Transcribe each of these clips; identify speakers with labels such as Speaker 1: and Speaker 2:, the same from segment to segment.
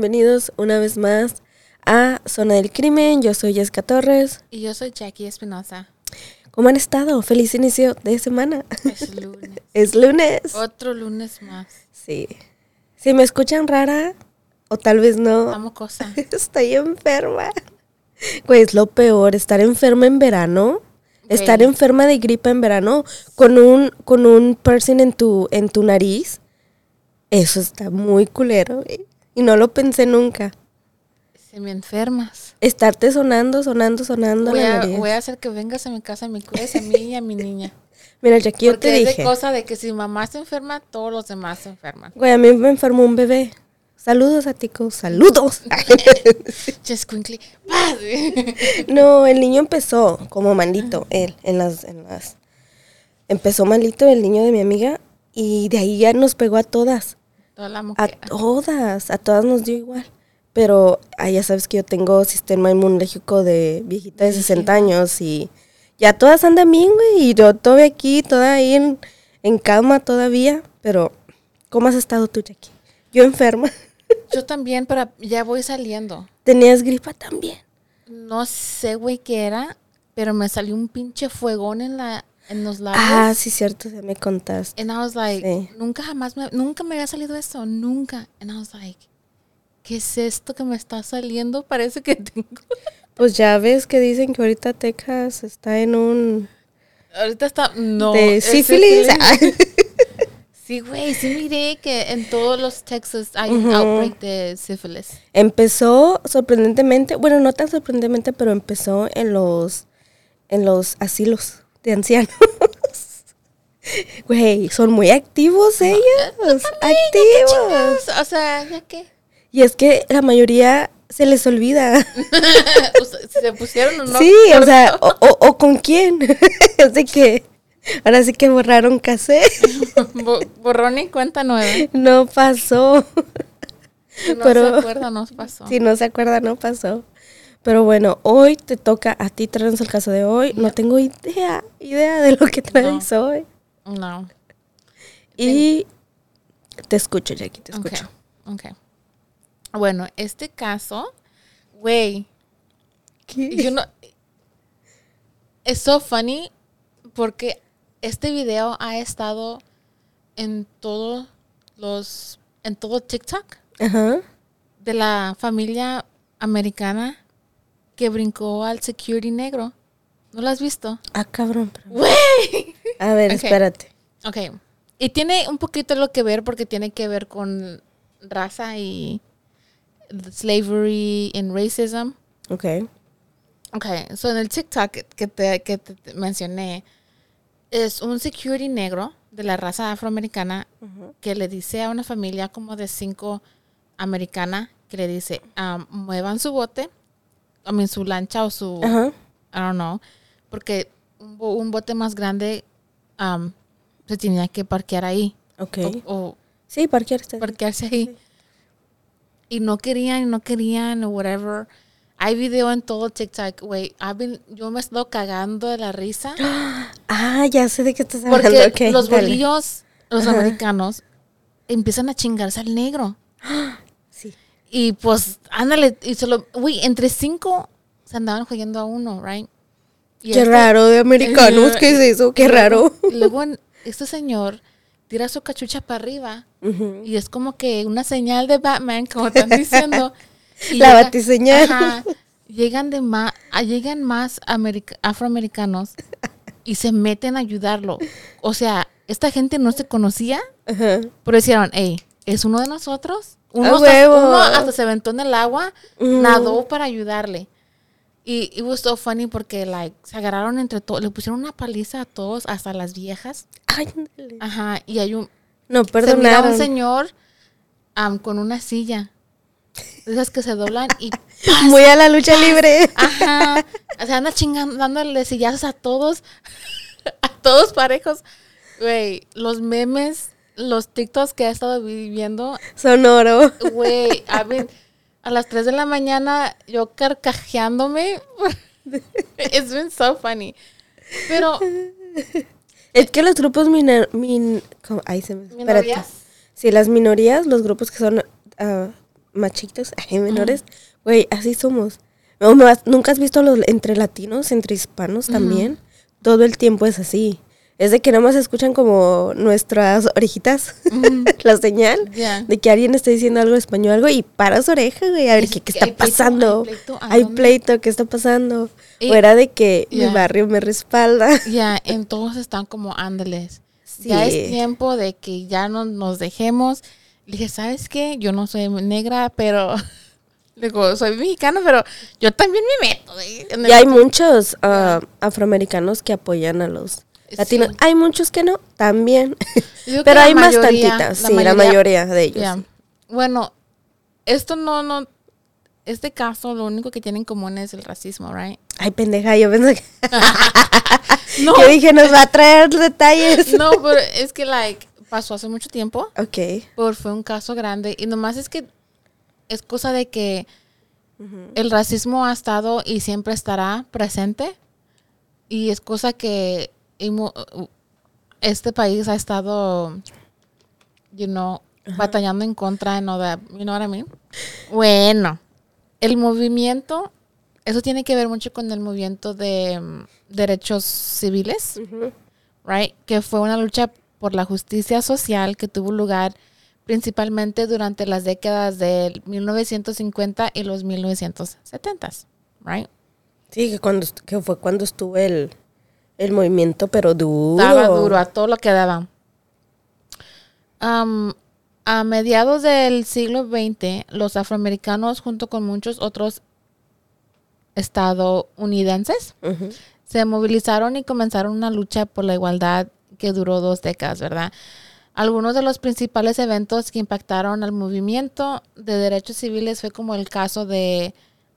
Speaker 1: Bienvenidos una vez más a Zona del Crimen. Yo soy Jessica Torres.
Speaker 2: Y yo soy Jackie Espinosa.
Speaker 1: ¿Cómo han estado? Feliz inicio de semana.
Speaker 2: Es lunes.
Speaker 1: Es lunes.
Speaker 2: Otro lunes más.
Speaker 1: Sí. Si me escuchan rara, o tal vez no,
Speaker 2: Amo cosa.
Speaker 1: estoy enferma. Güey, es lo peor, estar enferma en verano. Estar enferma de gripa en verano con un, con un piercing en tu, en tu nariz. Eso está muy culero, güey. Y no lo pensé nunca.
Speaker 2: Si me enfermas.
Speaker 1: Estarte sonando, sonando, sonando
Speaker 2: Voy a, voy a hacer que vengas a mi casa y me cuides a mí y a mi niña.
Speaker 1: Mira, Jackie, yo
Speaker 2: Porque
Speaker 1: te
Speaker 2: es
Speaker 1: dije.
Speaker 2: de cosa de que si mamá se enferma, todos los demás se enferman.
Speaker 1: Güey, a mí me enfermó un bebé. Saludos a Tico, saludos. No, el niño empezó como malito, él, en las, en las... Empezó malito el niño de mi amiga y de ahí ya nos pegó a todas.
Speaker 2: Toda la
Speaker 1: A todas, a todas nos dio igual. Pero ah, ya sabes que yo tengo sistema inmunológico de viejita de 60 años y ya todas andan bien, güey. Y yo todavía aquí, toda ahí en, en cama todavía. Pero, ¿cómo has estado tú, Jackie? Yo enferma.
Speaker 2: Yo también, pero ya voy saliendo.
Speaker 1: ¿Tenías gripa también?
Speaker 2: No sé, güey, qué era, pero me salió un pinche fuegón en la en los labios.
Speaker 1: Ah, sí, cierto, ya me contaste.
Speaker 2: And I was like,
Speaker 1: Sí.
Speaker 2: nunca jamás me, nunca me había salido esto, nunca. And I was like, ¿qué es esto que me está saliendo? Parece que tengo.
Speaker 1: Pues ya ves que dicen que ahorita Texas está en un...
Speaker 2: Ahorita está, no.
Speaker 1: de sífilis.
Speaker 2: Sí, güey, sí miré que en todos los Texas hay un outbreak de sífilis.
Speaker 1: Empezó sorprendentemente, bueno, no tan sorprendentemente, pero empezó en los, en los asilos de ancianos. Güey, son muy activos ellos. activos.
Speaker 2: O sea, ya que
Speaker 1: Y es que la mayoría se les olvida.
Speaker 2: se pusieron o no.
Speaker 1: sí, o sea, o, o- o con quién. Así que ahora sí que borraron.
Speaker 2: Bo- borrón y cuenta nueva.
Speaker 1: No pasó.
Speaker 2: No
Speaker 1: Pero-
Speaker 2: se acuerda, nos pasó.
Speaker 1: Si no se acuerda, no pasó. Pero bueno, hoy te toca a ti traernos el caso de hoy. No tengo idea, idea de lo que traes hoy.
Speaker 2: No.
Speaker 1: Y te escucho, Jackie, te escucho.
Speaker 2: ok. Bueno, este caso, güey, yo no... Es so funny porque este video ha estado en todos los... En todo TikTok
Speaker 1: Ajá.
Speaker 2: de la familia americana que brincó al security negro. ¿No lo has visto?
Speaker 1: Ah, cabrón.
Speaker 2: Güey.
Speaker 1: A ver, espérate.
Speaker 2: Ok. Y tiene un poquito lo que ver porque tiene que ver con raza y slavery and racism.
Speaker 1: Ok.
Speaker 2: Ok, so en el TikTok que te, que te- mencioné, es un security negro de la raza afroamericana que le dice a una familia como de cinco americana que le dice, um, muevan su bote, I mean, su lancha o su,
Speaker 1: Ajá.
Speaker 2: I don't know, porque un, bo- un bote más grande um, se tenía que parquear ahí
Speaker 1: Ok.
Speaker 2: o,
Speaker 1: Sí, parquear está.
Speaker 2: parquearse ahí. Y no querían, no querían, o whatever. Hay video en todo TikTok, güey. I've been- Yo me he estado cagando de la risa.
Speaker 1: Ah, ya sé de qué estás hablando.
Speaker 2: Porque
Speaker 1: ok,
Speaker 2: los
Speaker 1: dale.
Speaker 2: bolillos, los americanos, empiezan a chingarse al negro. Y pues, ándale, y solo, güey, entre cinco se andaban jugando a uno, right? Y
Speaker 1: Qué
Speaker 2: este-
Speaker 1: raro de americanos, ¿qué es eso? Qué raro.
Speaker 2: y luego este señor tira su cachucha para arriba
Speaker 1: Ujú.
Speaker 2: y es como que una señal de Batman, como están diciendo. Y
Speaker 1: La
Speaker 2: llega-
Speaker 1: batiseñal.
Speaker 2: Ajá. llegan de más, llegan más america- afroamericanos y se meten a ayudarlo. O sea, esta gente no se conocía,
Speaker 1: Ajá.
Speaker 2: pero decían, hey, es uno de nosotros. Uno,
Speaker 1: ¡A
Speaker 2: hasta, uno hasta se aventó en el agua,
Speaker 1: Mm.
Speaker 2: nadó para ayudarle. Y it was so funny porque like se agarraron entre todos, le pusieron una paliza a todos, hasta las viejas.
Speaker 1: Ay.
Speaker 2: Ajá, y hay un
Speaker 1: no,
Speaker 2: se
Speaker 1: perdonaron.
Speaker 2: un señor con una silla. Esas que se doblan y
Speaker 1: Muy a la lucha libre.
Speaker 2: ajá, o sea, anda chingando, dándole sillazos a todos, a todos parejos. Güey, los memes, los TikToks que he estado viviendo,
Speaker 1: Sonoro.
Speaker 2: güey, a las 3 de la mañana yo carcajeándome. It's been so funny. Pero,
Speaker 1: Es que los grupos minor... Min... Ay, se me...
Speaker 2: ¿Minorías?
Speaker 1: Sí, las minorías, los grupos que son ah, más chiquitos, ay, menores, güey, así somos. No, me vas- Nunca has visto los entre latinos, entre hispanos también. Todo el tiempo es así. Es de que nada más escuchan como nuestras orejitas, la señal de que alguien está diciendo algo en español, algo y paras oreja, güey, a ver
Speaker 2: Es
Speaker 1: qué, qué está
Speaker 2: hay pleito,
Speaker 1: pasando.
Speaker 2: hay pleito,
Speaker 1: ¿qué está pasando?
Speaker 2: Y-
Speaker 1: o era de que mi barrio me respalda.
Speaker 2: Ya, entonces están como ándeles. Ya es tiempo de que ya no nos dejemos. Le dije, ¿sabes qué? Yo no soy negra, pero... Digo, soy mexicana, pero yo también me meto. ¿eh?
Speaker 1: Y hay muchos ah, afroamericanos que apoyan a los latinos.
Speaker 2: Sí.
Speaker 1: Hay muchos que no, también. Pero
Speaker 2: la
Speaker 1: hay más
Speaker 2: mayoría-
Speaker 1: tantitas, sí, la mayoría de ellos.
Speaker 2: Bueno, esto no, no... Este caso lo único que tiene en común es el racismo, ¿right?
Speaker 1: Ay, pendeja, yo pensé que,
Speaker 2: No,
Speaker 1: que dije, nos va a traer detalles.
Speaker 2: no, pero es que, like, pasó hace mucho tiempo.
Speaker 1: Ok.
Speaker 2: Por fue un caso grande y nomás es que es cosa de que el racismo ha estado y siempre estará presente y es cosa que este país ha estado you know batallando en contra no that, you know what I mean? bueno el movimiento eso tiene que ver mucho con el movimiento de mm, derechos civiles right? Que fue una lucha por la justicia social que tuvo lugar principalmente durante las décadas del 1950 y los 1970, right?
Speaker 1: Sí, que, cuando, que fue cuando estuvo el, el movimiento, pero duro.
Speaker 2: Daba duro a todo lo que daba. A mediados del siglo XX, los afroamericanos, junto con muchos otros estadounidenses, se movilizaron y comenzaron una lucha por la igualdad que duró dos décadas, ¿verdad? Algunos de los principales eventos que impactaron al movimiento de derechos civiles fue como el caso de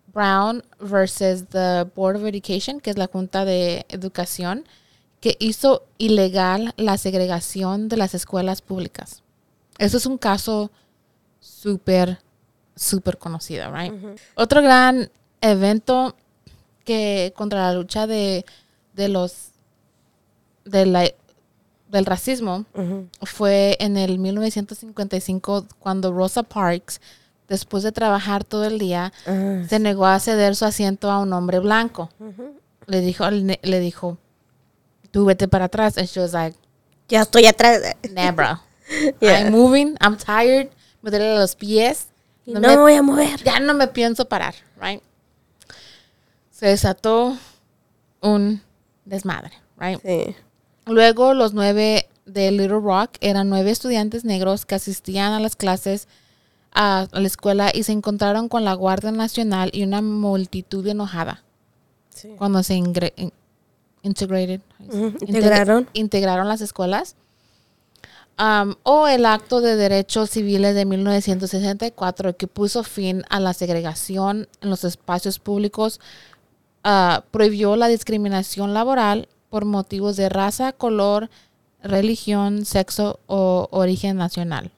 Speaker 2: Brown versus the Board of Education, que es la Junta de Educación, que hizo ilegal la segregación de las escuelas públicas. Eso es un caso súper, súper conocido, right? Otro gran evento que contra la lucha de, de los de la- del racismo fue en el 1955 cuando Rosa Parks, después de trabajar todo el día,
Speaker 1: Ah,
Speaker 2: se negó a ceder su asiento a un hombre blanco. Le dijo, le dijo, tú vete para atrás. And she was like,
Speaker 1: ya estoy atrás.
Speaker 2: bro.
Speaker 1: Yeah.
Speaker 2: I'm moving, I'm tired, me duelen los pies. No
Speaker 1: no,
Speaker 2: me-
Speaker 1: me voy a mover.
Speaker 2: ya no me pienso parar, right? Se desató un desmadre, right?
Speaker 1: Sí.
Speaker 2: Luego los nueve de Little Rock eran nueve estudiantes negros que asistían a las clases a la escuela y se encontraron con la Guardia Nacional y una multitud enojada
Speaker 1: Sí.
Speaker 2: cuando se ingre- in- integrated,
Speaker 1: integraron.
Speaker 2: integraron las escuelas. Am, o el acto de derechos civiles de 1964 que puso fin a la segregación en los espacios públicos, ah, prohibió la discriminación laboral por motivos de raza, color, religión, sexo o origen nacional.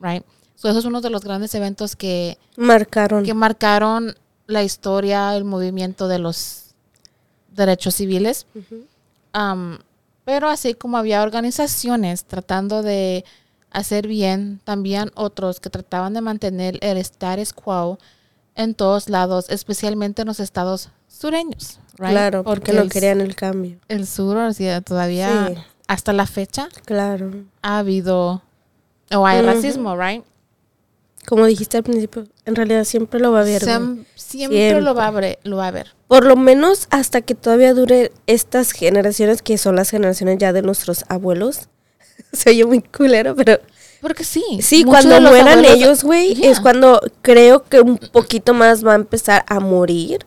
Speaker 2: Right? So, eso es uno de los grandes eventos que,
Speaker 1: Marcaron.
Speaker 2: que marcaron la historia, el movimiento de los derechos civiles. Pero así como había organizaciones tratando de hacer bien, también otros que trataban de mantener el status quo en todos lados, especialmente en los estados sureños, right?
Speaker 1: Claro, porque, no querían el cambio.
Speaker 2: El sur, o sea, todavía,
Speaker 1: Sí.
Speaker 2: hasta la fecha,
Speaker 1: Claro.
Speaker 2: ha habido, o hay racismo, right?
Speaker 1: Como dijiste al principio, en realidad siempre lo va a haber. güey.
Speaker 2: Siem- siempre, lo va a haber, lo va a haber.
Speaker 1: Por lo menos hasta que todavía dure estas generaciones que son las generaciones ya de nuestros abuelos. Se oye muy culero, pero
Speaker 2: Porque sí.
Speaker 1: sí, cuando mueran
Speaker 2: abuelos-
Speaker 1: ellos, güey,
Speaker 2: Yeah.
Speaker 1: es cuando creo que un poquito más va a empezar a morir.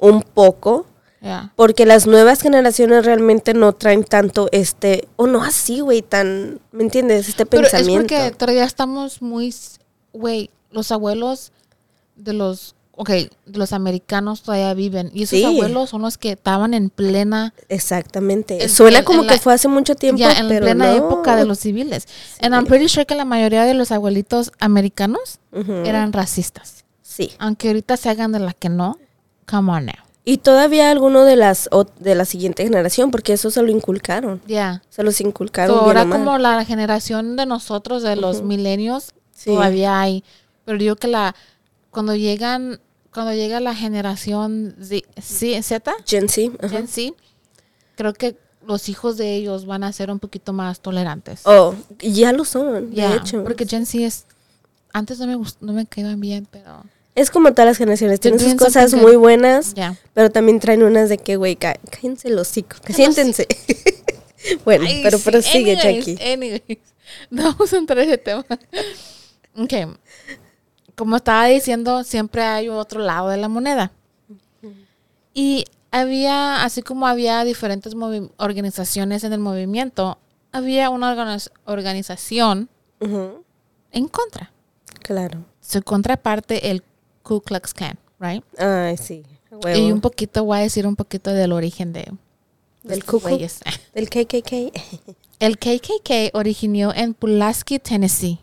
Speaker 1: Un poco.
Speaker 2: Yeah.
Speaker 1: Porque las nuevas generaciones realmente no traen tanto este, o no así, güey, tan, ¿me entiendes? Este
Speaker 2: Pero es
Speaker 1: pensamiento.
Speaker 2: porque todavía estamos muy, güey, los abuelos de los, ok, de los americanos todavía viven. Y esos
Speaker 1: Sí.
Speaker 2: abuelos son los que estaban en plena,
Speaker 1: Exactamente.
Speaker 2: En-
Speaker 1: Suena
Speaker 2: en-
Speaker 1: como que
Speaker 2: la-
Speaker 1: fue hace mucho tiempo,
Speaker 2: ya en
Speaker 1: pero
Speaker 2: plena
Speaker 1: no.
Speaker 2: época de los civiles. And I'm pretty sure que la mayoría de los abuelitos americanos eran racistas.
Speaker 1: Sí.
Speaker 2: Aunque ahorita se hagan de la que no, come on now.
Speaker 1: Y todavía alguno de las o- de la siguiente generación, porque eso se lo inculcaron.
Speaker 2: Ya.
Speaker 1: Se los
Speaker 2: So,
Speaker 1: inculcaron bien
Speaker 2: ahora como la generación de nosotros, de los milenios,
Speaker 1: Sí.
Speaker 2: todavía hay. Pero digo que la cuando llegan, cuando llega la generación Z, Z,
Speaker 1: Gen Z.
Speaker 2: Gen Z, creo que los hijos de ellos van a ser un poquito más tolerantes.
Speaker 1: Oh, ya lo son,
Speaker 2: Ya,
Speaker 1: de hecho.
Speaker 2: porque Gen Z es antes no me no me caían bien, pero
Speaker 1: Es como todas las generaciones, tienen sus cosas muy buenas,
Speaker 2: ya.
Speaker 1: pero también traen unas de que, güey, cá- cállense el hocico, siéntense. bueno,
Speaker 2: Ay,
Speaker 1: pero
Speaker 2: sí,
Speaker 1: prosigue,
Speaker 2: anyways,
Speaker 1: Jackie.
Speaker 2: anyways. No vamos a entrar en ese tema. Ok. Como estaba diciendo, siempre hay otro lado de la moneda. Y había, así como había diferentes organizaciones en el movimiento, había una organiz- organización en contra.
Speaker 1: Claro.
Speaker 2: Su contraparte, el Ku Klux Klan, right?
Speaker 1: Ay, sí. huevo.
Speaker 2: Y un poquito, voy a decir un poquito del origen de, de
Speaker 1: Del Ku Klux-. Del KKK.
Speaker 2: El KKK originó en Pulaski, Tennessee,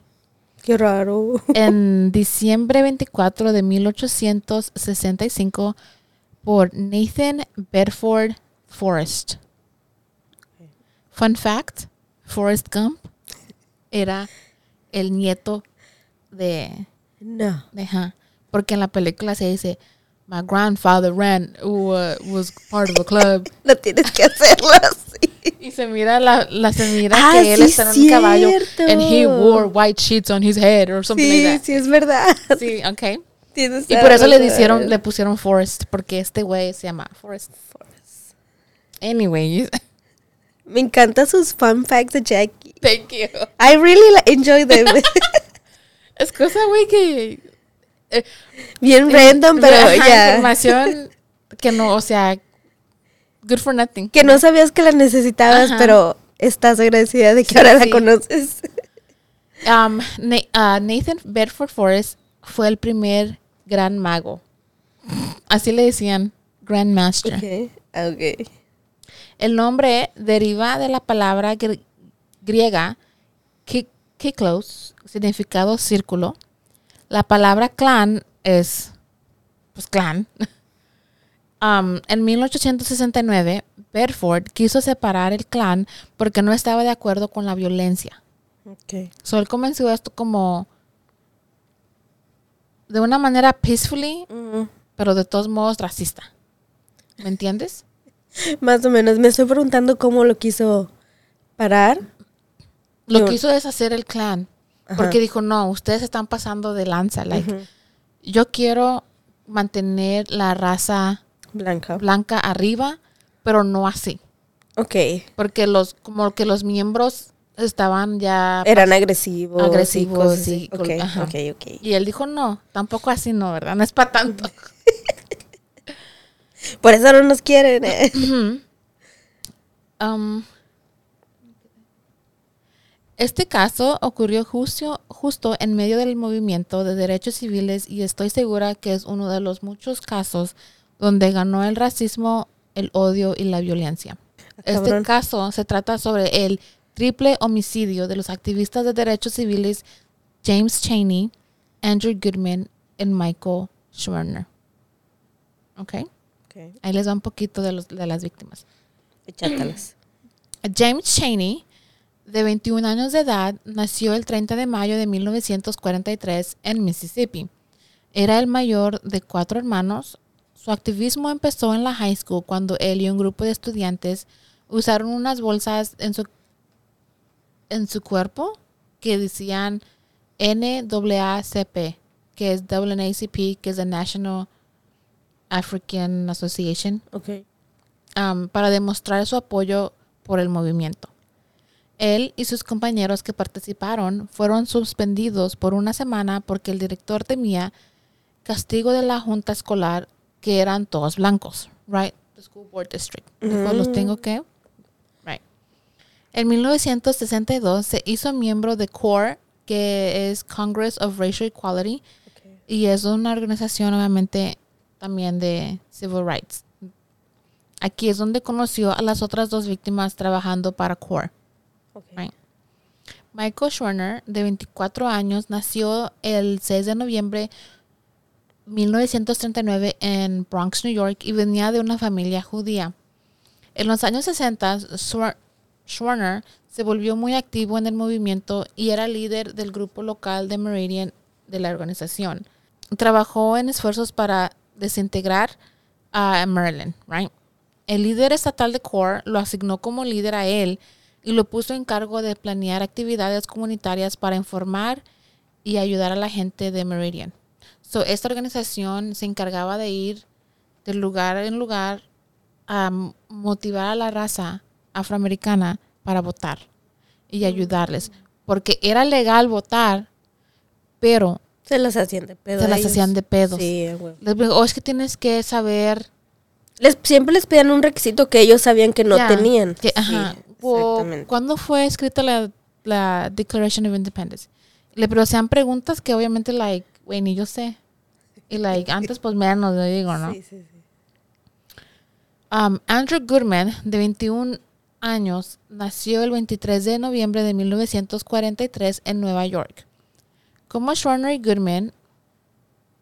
Speaker 1: Qué raro.
Speaker 2: en diciembre 24 de 1865 por Nathan Bedford Forrest. Fun fact, Forrest Gump era el nieto de,
Speaker 1: No.
Speaker 2: de porque en la película se dice My grandfather ran, who uh, was part of a club.
Speaker 1: No tienes que hacerlo así.
Speaker 2: Y se mira la, la se mira
Speaker 1: Ah,
Speaker 2: que él
Speaker 1: sí,
Speaker 2: está en un caballo
Speaker 1: cierto.
Speaker 2: and he wore white sheets on his head or something
Speaker 1: Sí,
Speaker 2: like
Speaker 1: sí, es verdad.
Speaker 2: that. Sí, okay.
Speaker 1: Tienes
Speaker 2: Y por eso le hicieron, le pusieron Forrest, porque este güey se llama Forrest. Anyways,
Speaker 1: Me encantan sus fun facts de Jackie.
Speaker 2: thank you.
Speaker 1: I really enjoy them.
Speaker 2: Es cosa, güey, que eh,
Speaker 1: Bien random, pero ya.
Speaker 2: información que no, o sea, good for nothing.
Speaker 1: Que no sabías que la necesitabas,
Speaker 2: Ajá.
Speaker 1: pero estás agradecida de que
Speaker 2: Sí,
Speaker 1: ahora
Speaker 2: sí.
Speaker 1: la conoces.
Speaker 2: Um, ah, Nathan Bedford Forrest fue el primer gran mago. Así le decían, Grandmaster.
Speaker 1: Ok, ok.
Speaker 2: El nombre deriva de la palabra gr- griega ki- kiklos, significado círculo. La palabra clan es, pues, clan. Um, en 1869, Bedford quiso separar el clan porque no estaba de acuerdo con la violencia.
Speaker 1: Ok.
Speaker 2: So, él comenzó esto como de una manera peacefully, pero de todos modos racista. ¿Me entiendes?
Speaker 1: Más o menos. Me estoy preguntando cómo lo quiso parar.
Speaker 2: Lo quiso deshacer el clan.
Speaker 1: Ajá.
Speaker 2: Porque dijo, no, ustedes están pasando de lanza. Like. Yo quiero mantener la raza
Speaker 1: Blanca.
Speaker 2: blanca arriba, pero no así.
Speaker 1: Ok.
Speaker 2: Porque los, como que los miembros estaban ya...
Speaker 1: Eran agresivos.
Speaker 2: Agresivos, sí,
Speaker 1: así.
Speaker 2: col-
Speaker 1: Ok,
Speaker 2: ajá.
Speaker 1: ok, ok.
Speaker 2: Y él dijo, no, tampoco así no, ¿verdad? No es para tanto.
Speaker 1: Por eso no nos quieren. eh.
Speaker 2: Um, este caso ocurrió justo, justo en medio del movimiento de derechos civiles y estoy segura que es uno de los muchos casos donde ganó el racismo, el odio y la violencia. Este
Speaker 1: cabrón.
Speaker 2: caso se trata sobre el triple homicidio de los activistas de derechos civiles James Chaney, Andrew Goodman y Michael Schwerner. ¿Ok?
Speaker 1: Ok,
Speaker 2: Ahí les va un poquito de, los, de las víctimas.
Speaker 1: échatelas.
Speaker 2: James Chaney, de 21 años de edad, nació el 30 de mayo de 1943 en Mississippi. Era el mayor de cuatro hermanos. Su activismo empezó en la high school cuando él y un grupo de estudiantes usaron unas bolsas en su, en su cuerpo que decían NAACP, que es NAACP, que es the National African Association,
Speaker 1: Ok.
Speaker 2: um, para demostrar su apoyo por el movimiento. Él y sus compañeros que participaron fueron suspendidos por una semana porque el director temía castigo de la junta escolar que eran todos blancos, right? The school board district. Los tengo que, right. En 1962 se hizo miembro de CORE, que es Congress of Racial Equality, y es una organización obviamente también de civil rights. Aquí es donde conoció a las otras dos víctimas trabajando para CORE. Right. Michael Schwerner, de 24 años, nació el 6 de noviembre 1939 en Bronx, New York, y venía de una familia judía. En los años 60, Schwer- Schwerner se volvió muy activo en el movimiento y era líder del grupo local de Meridian de la organización. Trabajó en esfuerzos para desintegrar a Maryland, right? El líder estatal de CORE lo asignó como líder a él y lo puso en cargo de planear actividades comunitarias para informar y ayudar a la gente de Meridian. So, esta organización se encargaba de ir de lugar en lugar a motivar a la raza afroamericana para votar y ayudarles. Porque era legal votar, pero
Speaker 1: Se las hacían de pedo.
Speaker 2: Se las
Speaker 1: ellos.
Speaker 2: hacían de pedos.
Speaker 1: Sí, a huevo.
Speaker 2: les digo, "Oh, es que tienes que saber
Speaker 1: Les, siempre les pedían un requisito que ellos sabían que no
Speaker 2: Ya,
Speaker 1: tenían.
Speaker 2: que-
Speaker 1: Sí,
Speaker 2: ajá. O. ¿Cuándo fue escrita la, la Declaration of Independence? Le pero sean preguntas que obviamente, like, güey, ni yo sé. Y, like, antes, pues, menos, le digo, ¿no?
Speaker 1: Sí, sí, sí.
Speaker 2: Um, Andrew Goodman, de 21 años, nació el 23 de noviembre de 1943 en Nueva York. Como Schwerner y Goodman,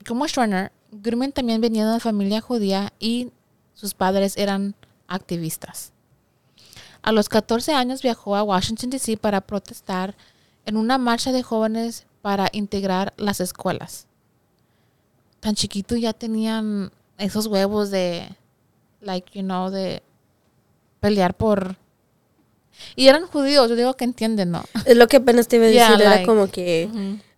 Speaker 2: como Schwerner, Goodman también venía de una familia judía y sus padres eran activistas. A los 14 años viajó a Washington, D.C. para protestar en una marcha de jóvenes para integrar las escuelas. Tan chiquito ya tenían esos huevos de, like, you know, de pelear por... Y eran judíos, yo digo que entienden, ¿no?
Speaker 1: Es lo que apenas te iba a
Speaker 2: Yeah,
Speaker 1: decir.
Speaker 2: like-
Speaker 1: era como que,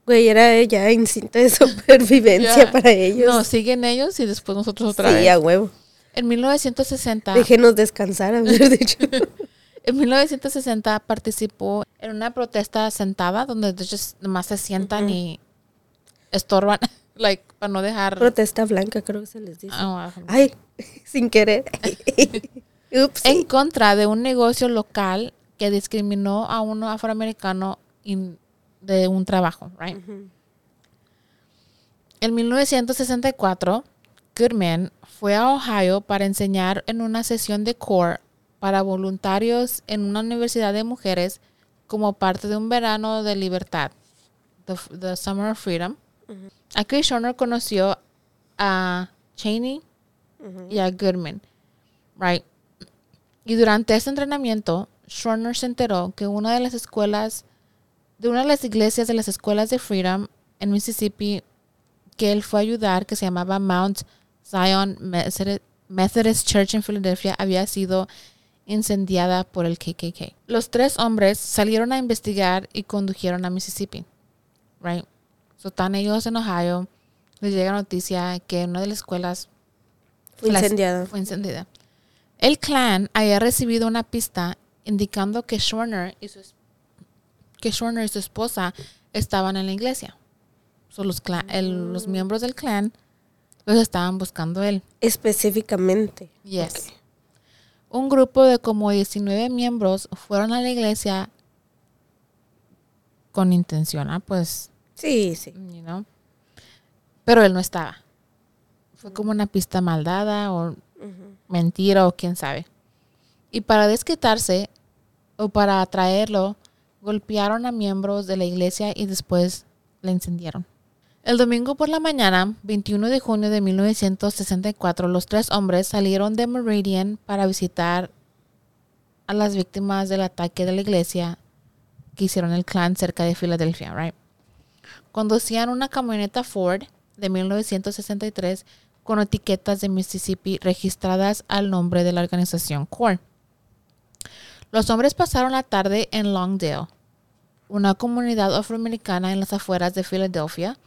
Speaker 1: güey, era ya instinto de supervivencia
Speaker 2: Yeah.
Speaker 1: para ellos.
Speaker 2: No, siguen ellos y después nosotros otra
Speaker 1: sí,
Speaker 2: vez.
Speaker 1: a huevo.
Speaker 2: En 1960...
Speaker 1: Déjenos descansar, haber dicho.
Speaker 2: En 1960 participó en una protesta sentada donde ellos nomás se sientan y estorban, like, para no dejar...
Speaker 1: Protesta blanca, creo que se les dice.
Speaker 2: Ah,
Speaker 1: Ay, sin querer. Ups.
Speaker 2: en contra de un negocio local que discriminó a un afroamericano in- de un trabajo, right? En 1964, Goodman fue a Ohio para enseñar en una sesión de core para voluntarios en una universidad de mujeres como parte de un verano de libertad, the, the Summer of Freedom. Aquí Shonner conoció a Cheney y a Goodman, right? Y durante este entrenamiento, Schorner se enteró que una de las escuelas, de una de las iglesias de las escuelas de Freedom en Mississippi, que él fue a ayudar, que se llamaba Mount Zion Methodist- Methodist Church en Filadelfia, había sido incendiada por el KKK. Los tres hombres salieron a investigar y condujeron a Mississippi. Right? So, están ellos en Ohio. Les llega noticia que una de las escuelas
Speaker 1: Fue incendiada.
Speaker 2: fue. El clan había recibido una pista indicando que Schwerner y su, es- que Schwerner y su esposa estaban en la iglesia. So, los, el- los miembros del clan los estaban buscando él.
Speaker 1: Específicamente.
Speaker 2: Yes. Un grupo de como 19 miembros fueron a la iglesia con intención, ah, pues,
Speaker 1: Sí, sí.
Speaker 2: you know. Pero él no estaba. Fue como una pista mal dada o mentira o quién sabe. Y para desquitarse o para atraerlo, golpearon a miembros de la iglesia y después la incendiaron. El domingo por la mañana, 21 de junio de 1964, los tres hombres salieron de Meridian para visitar a las víctimas del ataque de la iglesia que hicieron el clan cerca de Filadelfia, right? Conducían una camioneta Ford de 1963 con etiquetas de Mississippi registradas al nombre de la organización CORE. Los hombres pasaron la tarde en Longdale, una comunidad afroamericana en las afueras de Filadelfia,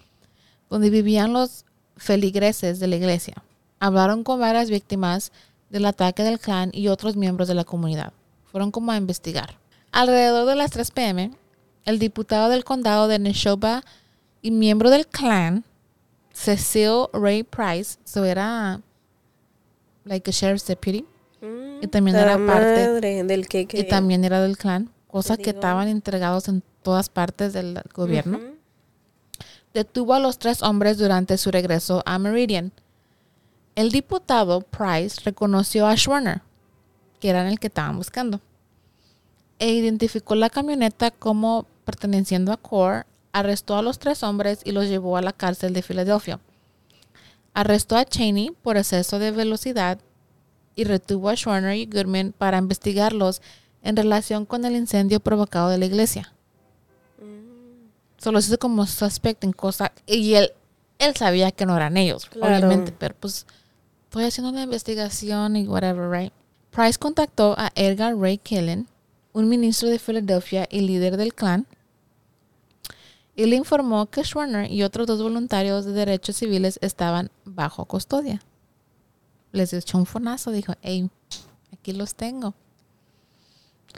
Speaker 2: donde vivían los feligreses de la iglesia. Hablaron con varias víctimas del ataque del clan y otros miembros de la comunidad. Fueron como a investigar. Alrededor de las 3 pm, el diputado del condado de Neshoba y miembro del clan, Cecil Ray Price, so era like a sheriff's deputy, y también era parte
Speaker 1: del que, que-
Speaker 2: y también era del clan, cosa
Speaker 1: Te
Speaker 2: que estaban entregados en todas partes del gobierno. Detuvo a los tres hombres durante su regreso a Meridian. El diputado Price reconoció a Schwerner, que era el que estaban buscando, e identificó la camioneta como perteneciendo a Core, arrestó a los tres hombres y los llevó a la cárcel de Filadelfia. Arrestó a Cheney por exceso de velocidad y retuvo a Schwerner y Goodman para investigarlos en relación con el incendio provocado de la iglesia. Solo hizo como suspect en cosas. Y él, él sabía que no eran ellos,
Speaker 1: Claro.
Speaker 2: obviamente, pero pues estoy haciendo una investigación y whatever, right? Price contactó a Edgar Ray Killen, un ministro de Filadelfia y líder del clan, y le informó que Schwerner y otros dos voluntarios de derechos civiles estaban bajo custodia. Les echó un fonazo, dijo, hey, aquí los tengo.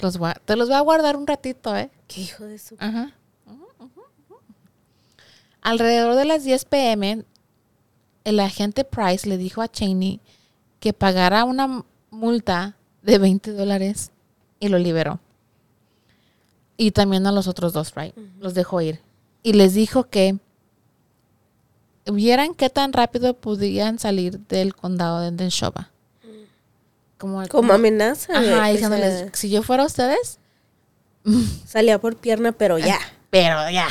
Speaker 2: Los voy a- te los voy a guardar un ratito, ¿eh?
Speaker 1: Qué hijo de su...
Speaker 2: Ajá. Alrededor de las 10 pm, el agente Price le dijo a Cheney que pagara una multa de 20 dólares y lo liberó. Y también a los otros dos, right? Los dejó ir. Y les dijo que vieran qué tan rápido podían salir del condado de Neshoba. Como,
Speaker 1: Como amenaza.
Speaker 2: Ajá, diciéndoles,
Speaker 1: sea,
Speaker 2: si yo fuera ustedes,
Speaker 1: salía por pierna, pero ya.
Speaker 2: pero ya.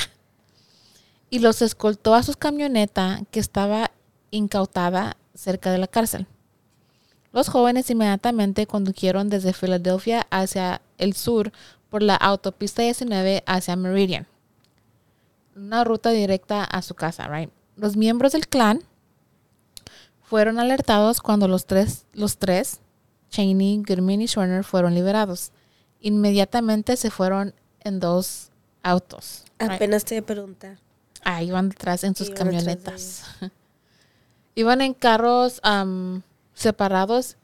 Speaker 2: Y los escoltó a su camioneta que estaba incautada cerca de la cárcel. Los jóvenes inmediatamente condujeron desde Filadelfia hacia el sur por la autopista 19 hacia Meridian. Una ruta directa a su casa, right? Los miembros del clan fueron alertados cuando los tres, los tres, Cheney, Goodman y Schwerner, fueron liberados. Inmediatamente se fueron en dos autos. right?
Speaker 1: Apenas te iba a preguntar.
Speaker 2: Ah, iban detrás en sus
Speaker 1: Iban
Speaker 2: camionetas. iban en carros am, separados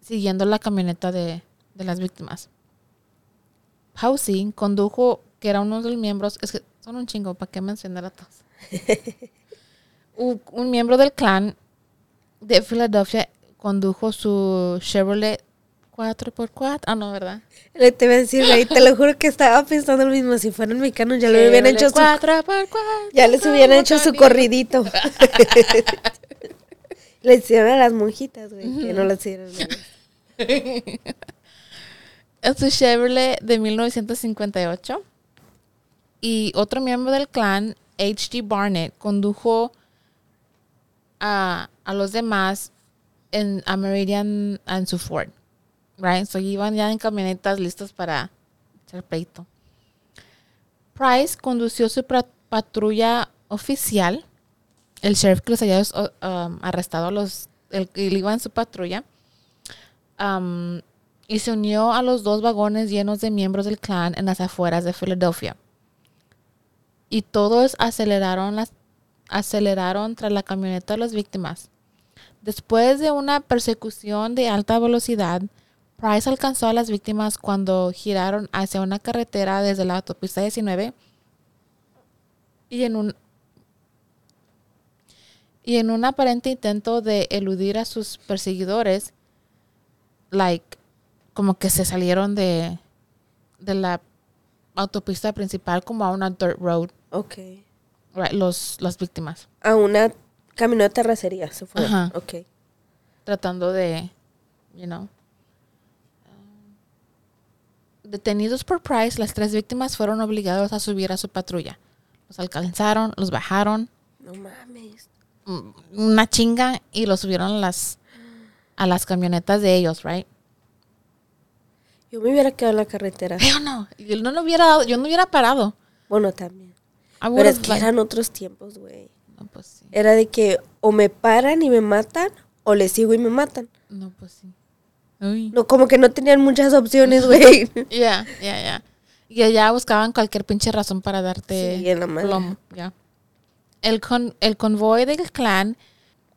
Speaker 2: siguiendo la camioneta de, de las víctimas. Housey condujo, que era uno de los miembros, es que son un chingo, ¿para qué mencionar a todos? un, un miembro del clan de Filadelfia condujo su Chevrolet 4x4. Ah, no, ¿verdad?
Speaker 1: Le te iba a decir, güey, te lo juro que estaba pensando lo mismo. Si fueran mexicanos, ya lo hubieran hecho su,
Speaker 2: 4x4.
Speaker 1: ya les hubieran hecho su corridito. Le hicieron a las monjitas, güey, que no las hicieron.
Speaker 2: en su Chevrolet de 1958. Y otro miembro del clan, H.G. Barnett, condujo a, a los demás en, a Meridian en su Ford. Right? So iban ya en camionetas listos para echar pleito. Price condució su patrulla oficial. El sheriff que los había um, arrestado, los, el iba en su patrulla. um, y se unió a los dos vagones llenos de miembros del clan en las afueras de Filadelfia. Y todos aceleraron, las, aceleraron tras la camioneta de las víctimas. Después de una persecución de alta velocidad, Price alcanzó a las víctimas cuando giraron hacia una carretera desde la autopista 19 y en un y en un aparente intento de eludir a sus perseguidores, like como que se salieron de, de la autopista principal como a una dirt road,
Speaker 1: Ok.
Speaker 2: right, los, las víctimas,
Speaker 1: A una camino de terracería se fue.
Speaker 2: Ajá.
Speaker 1: Ok.
Speaker 2: tratando de, you know. um, Detenidos por Price, las tres víctimas fueron obligados a subir a su patrulla. Los alcanzaron, los bajaron,
Speaker 1: No mames.
Speaker 2: mm, una chinga y los subieron a las, a las camionetas de ellos, right?
Speaker 1: Yo me hubiera quedado en la carretera.
Speaker 2: Yo no, yo no lo hubiera dado, yo no hubiera parado.
Speaker 1: Bueno, también.
Speaker 2: I
Speaker 1: Pero es que
Speaker 2: like-
Speaker 1: eran otros tiempos, güey.
Speaker 2: No, pues sí.
Speaker 1: Era de que o me paran y me matan, o les sigo y me matan.
Speaker 2: No, pues sí. Uy.
Speaker 1: No, como que no tenían muchas opciones, güey.
Speaker 2: Ya, ya, ya. Y allá buscaban cualquier pinche razón para darte
Speaker 1: Sí, en la madre.
Speaker 2: plomo. El, con, el convoy del clan,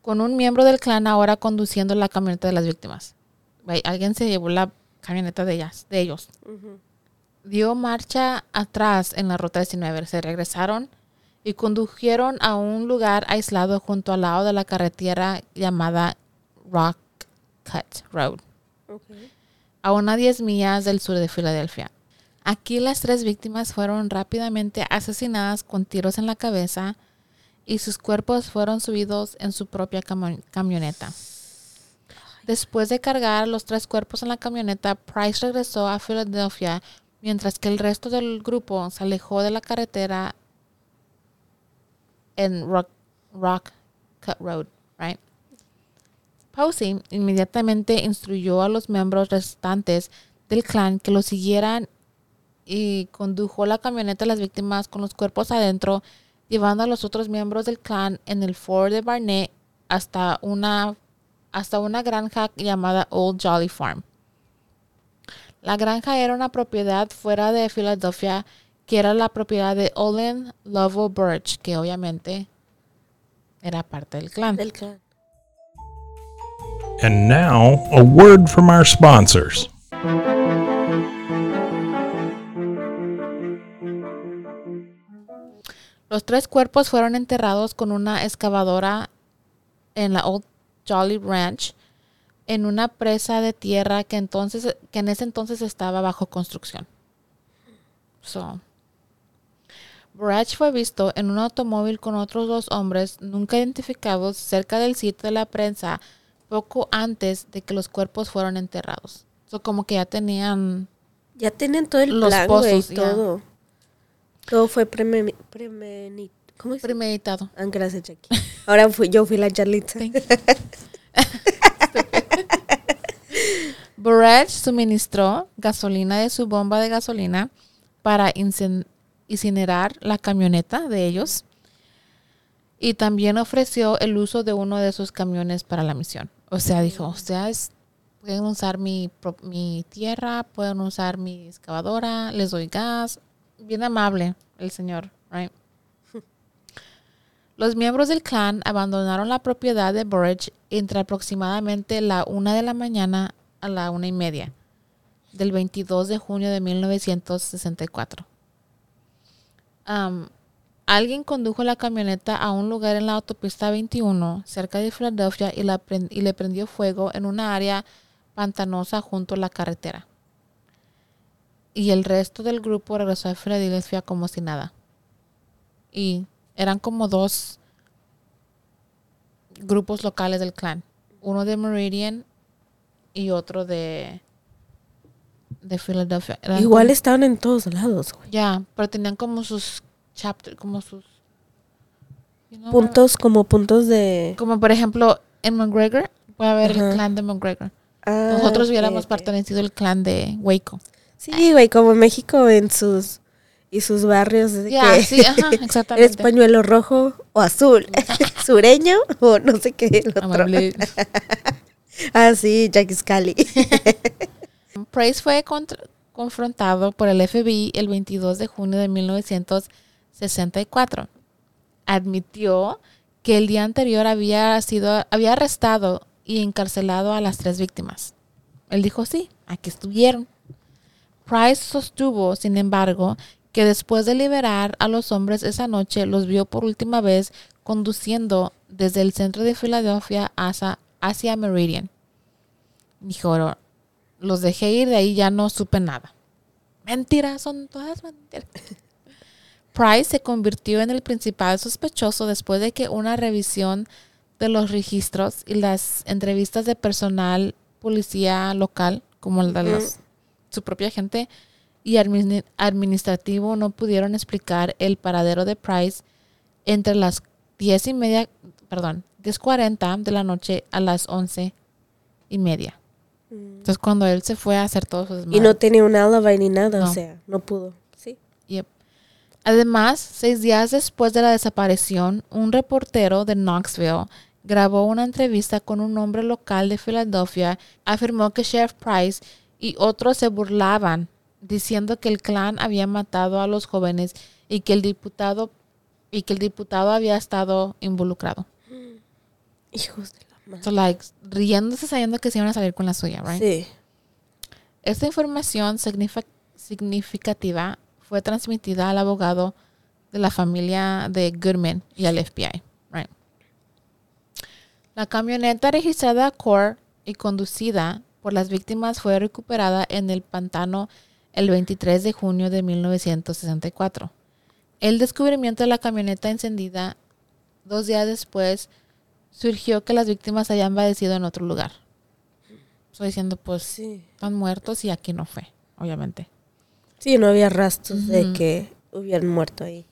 Speaker 2: con un miembro del clan ahora conduciendo la camioneta de las víctimas. Alguien se llevó la camioneta de ellas, de ellos. Dio marcha atrás en la ruta 19. Se regresaron y condujeron a un lugar aislado junto al lado de la carretera llamada Rock Cut Road a unas 10 millas del sur de Filadelfia. Aquí las tres víctimas fueron rápidamente asesinadas con tiros en la cabeza y sus cuerpos fueron subidos en su propia camioneta. Después de cargar los tres cuerpos en la camioneta, Price regresó a Filadelfia mientras que el resto del grupo se alejó de la carretera en Rock, Cut Road, right? Posey inmediatamente instruyó a los miembros restantes del clan que lo siguieran y condujo la camioneta de las víctimas con los cuerpos adentro, llevando a los otros miembros del clan en el Ford de Barnett hasta una, hasta una granja llamada Old Jolly Farm. La granja era una propiedad fuera de Filadelfia que era la propiedad de Olin Lovell Birch, que obviamente era parte del clan.
Speaker 1: Del clan.
Speaker 3: And now, a word from our sponsors.
Speaker 2: Los tres cuerpos fueron enterrados con una excavadora en la Old Jolly Ranch en una presa de tierra que entonces que en ese entonces estaba bajo construcción. So, Brach fue visto en un automóvil con otros dos hombres nunca identificados cerca del sitio de la prensa poco antes de que los cuerpos fueron enterrados. So, como que ya tenían
Speaker 1: Ya tenían todo el
Speaker 2: Los
Speaker 1: plan,
Speaker 2: pozos, ya.
Speaker 1: todo. Todo fue ¿Cómo es?
Speaker 2: premeditado.
Speaker 1: Ah, gracias, Jackie. Ahora fui, yo fui la Charlita.
Speaker 2: Burrage suministró gasolina de su bomba de gasolina para incinerar la camioneta de ellos y también ofreció el uso de uno de sus camiones para la misión. O sea, dijo, ustedes pueden usar mi, mi tierra, pueden usar mi excavadora, les doy gas. Bien amable el señor, right? Los miembros del clan abandonaron la propiedad de Burridge entre aproximadamente la una de la mañana a la una y media del 22 de junio de 1964. Am, alguien condujo la camioneta a un lugar en la autopista 21 cerca de Filadelfia y, y le prendió fuego en una área pantanosa junto a la carretera. Y el resto del grupo regresó a Filadelfia como si nada. Y eran como dos grupos locales del clan. Uno de Meridian y otro de de. Eran
Speaker 1: Igual
Speaker 2: como-
Speaker 1: estaban en todos lados, güey.
Speaker 2: ya, pero tenían como sus chapters, como sus you know,
Speaker 1: Puntos como puntos de...
Speaker 2: Como por ejemplo, en McGregor puede haber el clan de McGregor.
Speaker 1: Ah,
Speaker 2: Nosotros hubiéramos pertenecido al clan de Waco.
Speaker 1: Sí, güey, como en México en sus... Y sus barrios.
Speaker 2: Ya,
Speaker 1: que
Speaker 2: sí, ajá,
Speaker 1: ¿Eres
Speaker 2: exactamente.
Speaker 1: pañuelo rojo o azul? ¿Sureño o no sé qué el otro? Ah, sí, Jackie Scally.
Speaker 2: Price fue confrontado por el FBI el 22 de junio de 1964. Admitió que el día anterior había sido había arrestado y encarcelado a las tres víctimas. Él dijo sí, aquí estuvieron. Price sostuvo, sin embargo, que después de liberar a los hombres esa noche los vio por última vez conduciendo desde el centro de Filadelfia hacia, hacia Meridian. Dijo, los dejé ir, de ahí ya no supe nada. Mentiras, son todas mentiras. Price se convirtió en el principal sospechoso después de que una revisión de los registros y las entrevistas de personal policía local, como el de los- su propia gente, y admini- administrativo no pudieron explicar el paradero de Price entre las diez y media, perdón, 10.40 de la noche a las once y media. Entonces cuando él se fue a hacer todos sus
Speaker 1: Y no tenía un alibi ni nada,
Speaker 2: No.
Speaker 1: o sea, no pudo. Sí.
Speaker 2: Yep. Además, seis días después de la desaparición, un reportero de Knoxville grabó una entrevista con un hombre local de Filadelfia. Afirmó que Sheriff Price y otros se burlaban, diciendo que el clan había matado a los jóvenes y que el diputado y que el diputado había estado involucrado.
Speaker 1: Hijos de la madre.
Speaker 2: So, like, riéndose sabiendo que se iban a salir con la suya, right?
Speaker 1: Sí.
Speaker 2: Esta información significativa fue transmitida al abogado de la familia de Goodman y al FBI. Right. La camioneta registrada a Core y conducida por las víctimas fue recuperada en el pantano el 23 de junio de 1964. El descubrimiento de la camioneta encendida dos días después surgió que las víctimas habían padecido en otro lugar. Estoy diciendo, pues,
Speaker 1: Sí.
Speaker 2: están muertos y aquí no fue, obviamente.
Speaker 1: Sí, no había rastros de que hubieran muerto ahí.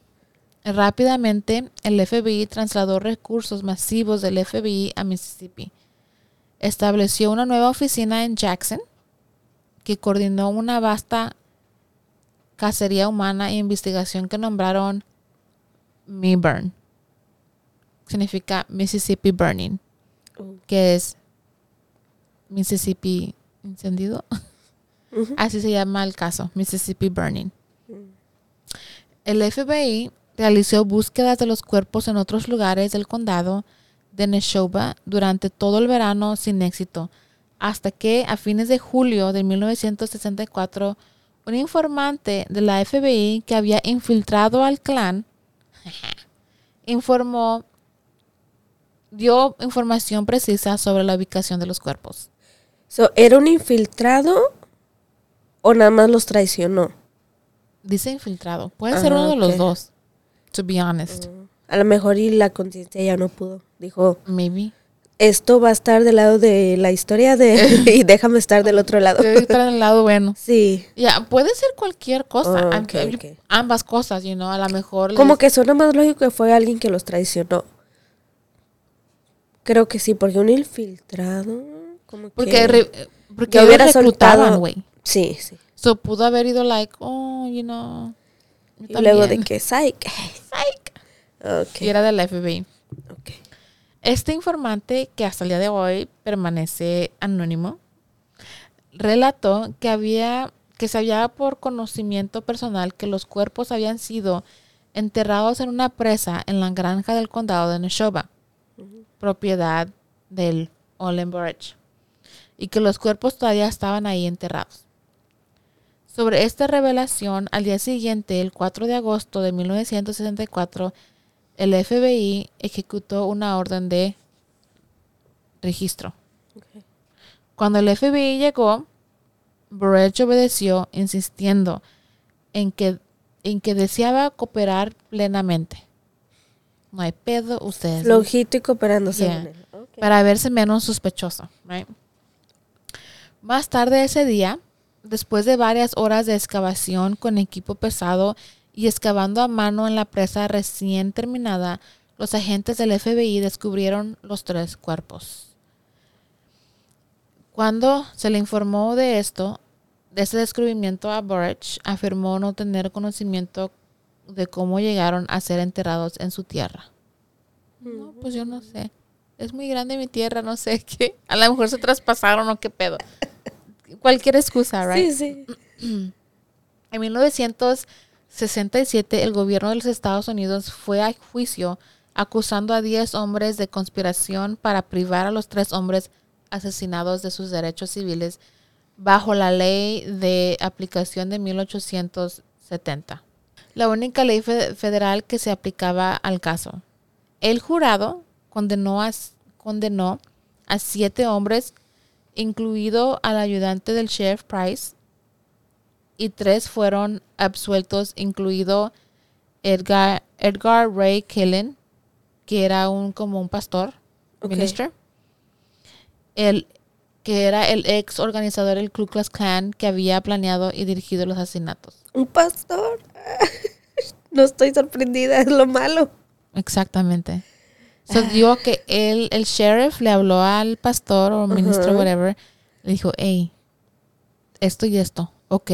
Speaker 2: Rápidamente, el FBI trasladó recursos masivos del FBI a Mississippi. Estableció una nueva oficina en Jackson que coordinó una vasta cacería humana e investigación que nombraron MeBurn. Significa Mississippi Burning,
Speaker 1: Uh.
Speaker 2: que es Mississippi encendido. Así se llama el caso, Mississippi Burning. El FBI realizó búsquedas de los cuerpos en otros lugares del condado de Neshoba durante todo el verano sin éxito, hasta que a fines de julio de 1964 un informante de la FBI que había infiltrado al clan informó dio información precisa sobre la ubicación de los cuerpos.
Speaker 1: So, ¿Era un infiltrado o nada más los traicionó?
Speaker 2: Dice infiltrado. Puede ser uno
Speaker 1: Ah,
Speaker 2: de los dos. To be honest.
Speaker 1: A lo mejor y la conciencia ya no pudo. Dijo,
Speaker 2: Maybe.
Speaker 1: Esto va a estar del lado de la historia de y déjame estar del otro lado.
Speaker 2: Debe estar en el lado bueno.
Speaker 1: Sí.
Speaker 2: Ya, puede ser cualquier cosa.
Speaker 1: Oh.
Speaker 2: Ambas cosas, you know. A lo mejor. les-
Speaker 1: Como que suena más lógico que fue alguien que los traicionó. Creo que sí, porque un infiltrado. Como
Speaker 2: Porque,
Speaker 1: que-
Speaker 2: re- porque
Speaker 1: que hubiera
Speaker 2: reclutaban,
Speaker 1: soltado-
Speaker 2: güey.
Speaker 1: Sí, sí.
Speaker 2: So pudo haber ido, like, oh, you know.
Speaker 1: Y luego de que, psych.
Speaker 2: Psych.
Speaker 1: Ok.
Speaker 2: Y era del FBI.
Speaker 1: ok.
Speaker 2: Este informante, que hasta el día de hoy permanece anónimo, relató que había que sabía por conocimiento personal que los cuerpos habían sido enterrados en una presa en la granja del condado de Neshoba, propiedad del Olenbridge, y que los cuerpos todavía estaban ahí enterrados. Sobre esta revelación, al día siguiente, el 4 de agosto de 1964, el FBI ejecutó una orden de registro. Cuando el FBI llegó, Burrage obedeció, insistiendo en que, en que deseaba cooperar plenamente. No hay pedo, ustedes.
Speaker 1: Flojito y cooperándose.
Speaker 2: Yeah. Para verse menos sospechoso. right? Más tarde ese día, después de varias horas de excavación con equipo pesado y excavando a mano en la presa recién terminada, los agentes del FBI descubrieron los tres cuerpos. Cuando se le informó de esto, de ese descubrimiento a Burrage, afirmó no tener conocimiento de cómo llegaron a ser enterrados en su tierra. No, pues yo no sé. Es muy grande mi tierra, no sé qué. A lo mejor se traspasaron o qué pedo. Cualquier excusa, right?
Speaker 1: Sí, sí.
Speaker 2: En 1967, el gobierno de los Estados Unidos fue a juicio acusando a 10 hombres de conspiración para privar a los tres hombres asesinados de sus derechos civiles bajo la ley de aplicación de 1870. La única ley fe- federal que se aplicaba al caso. El jurado condenó a, condenó a siete hombres, incluido al ayudante del sheriff Price, y tres fueron absueltos, incluido Edgar, Edgar Ray Killen, que era un como un pastor,
Speaker 1: Ok.
Speaker 2: minister, el que era el ex organizador del Ku Klux Klan que había planeado y dirigido los asesinatos.
Speaker 1: Un pastor. No estoy sorprendida, es lo malo.
Speaker 2: Exactamente. So, digo que él, el sheriff le habló al pastor o ministro, whatever, le dijo, hey, esto y esto, ok,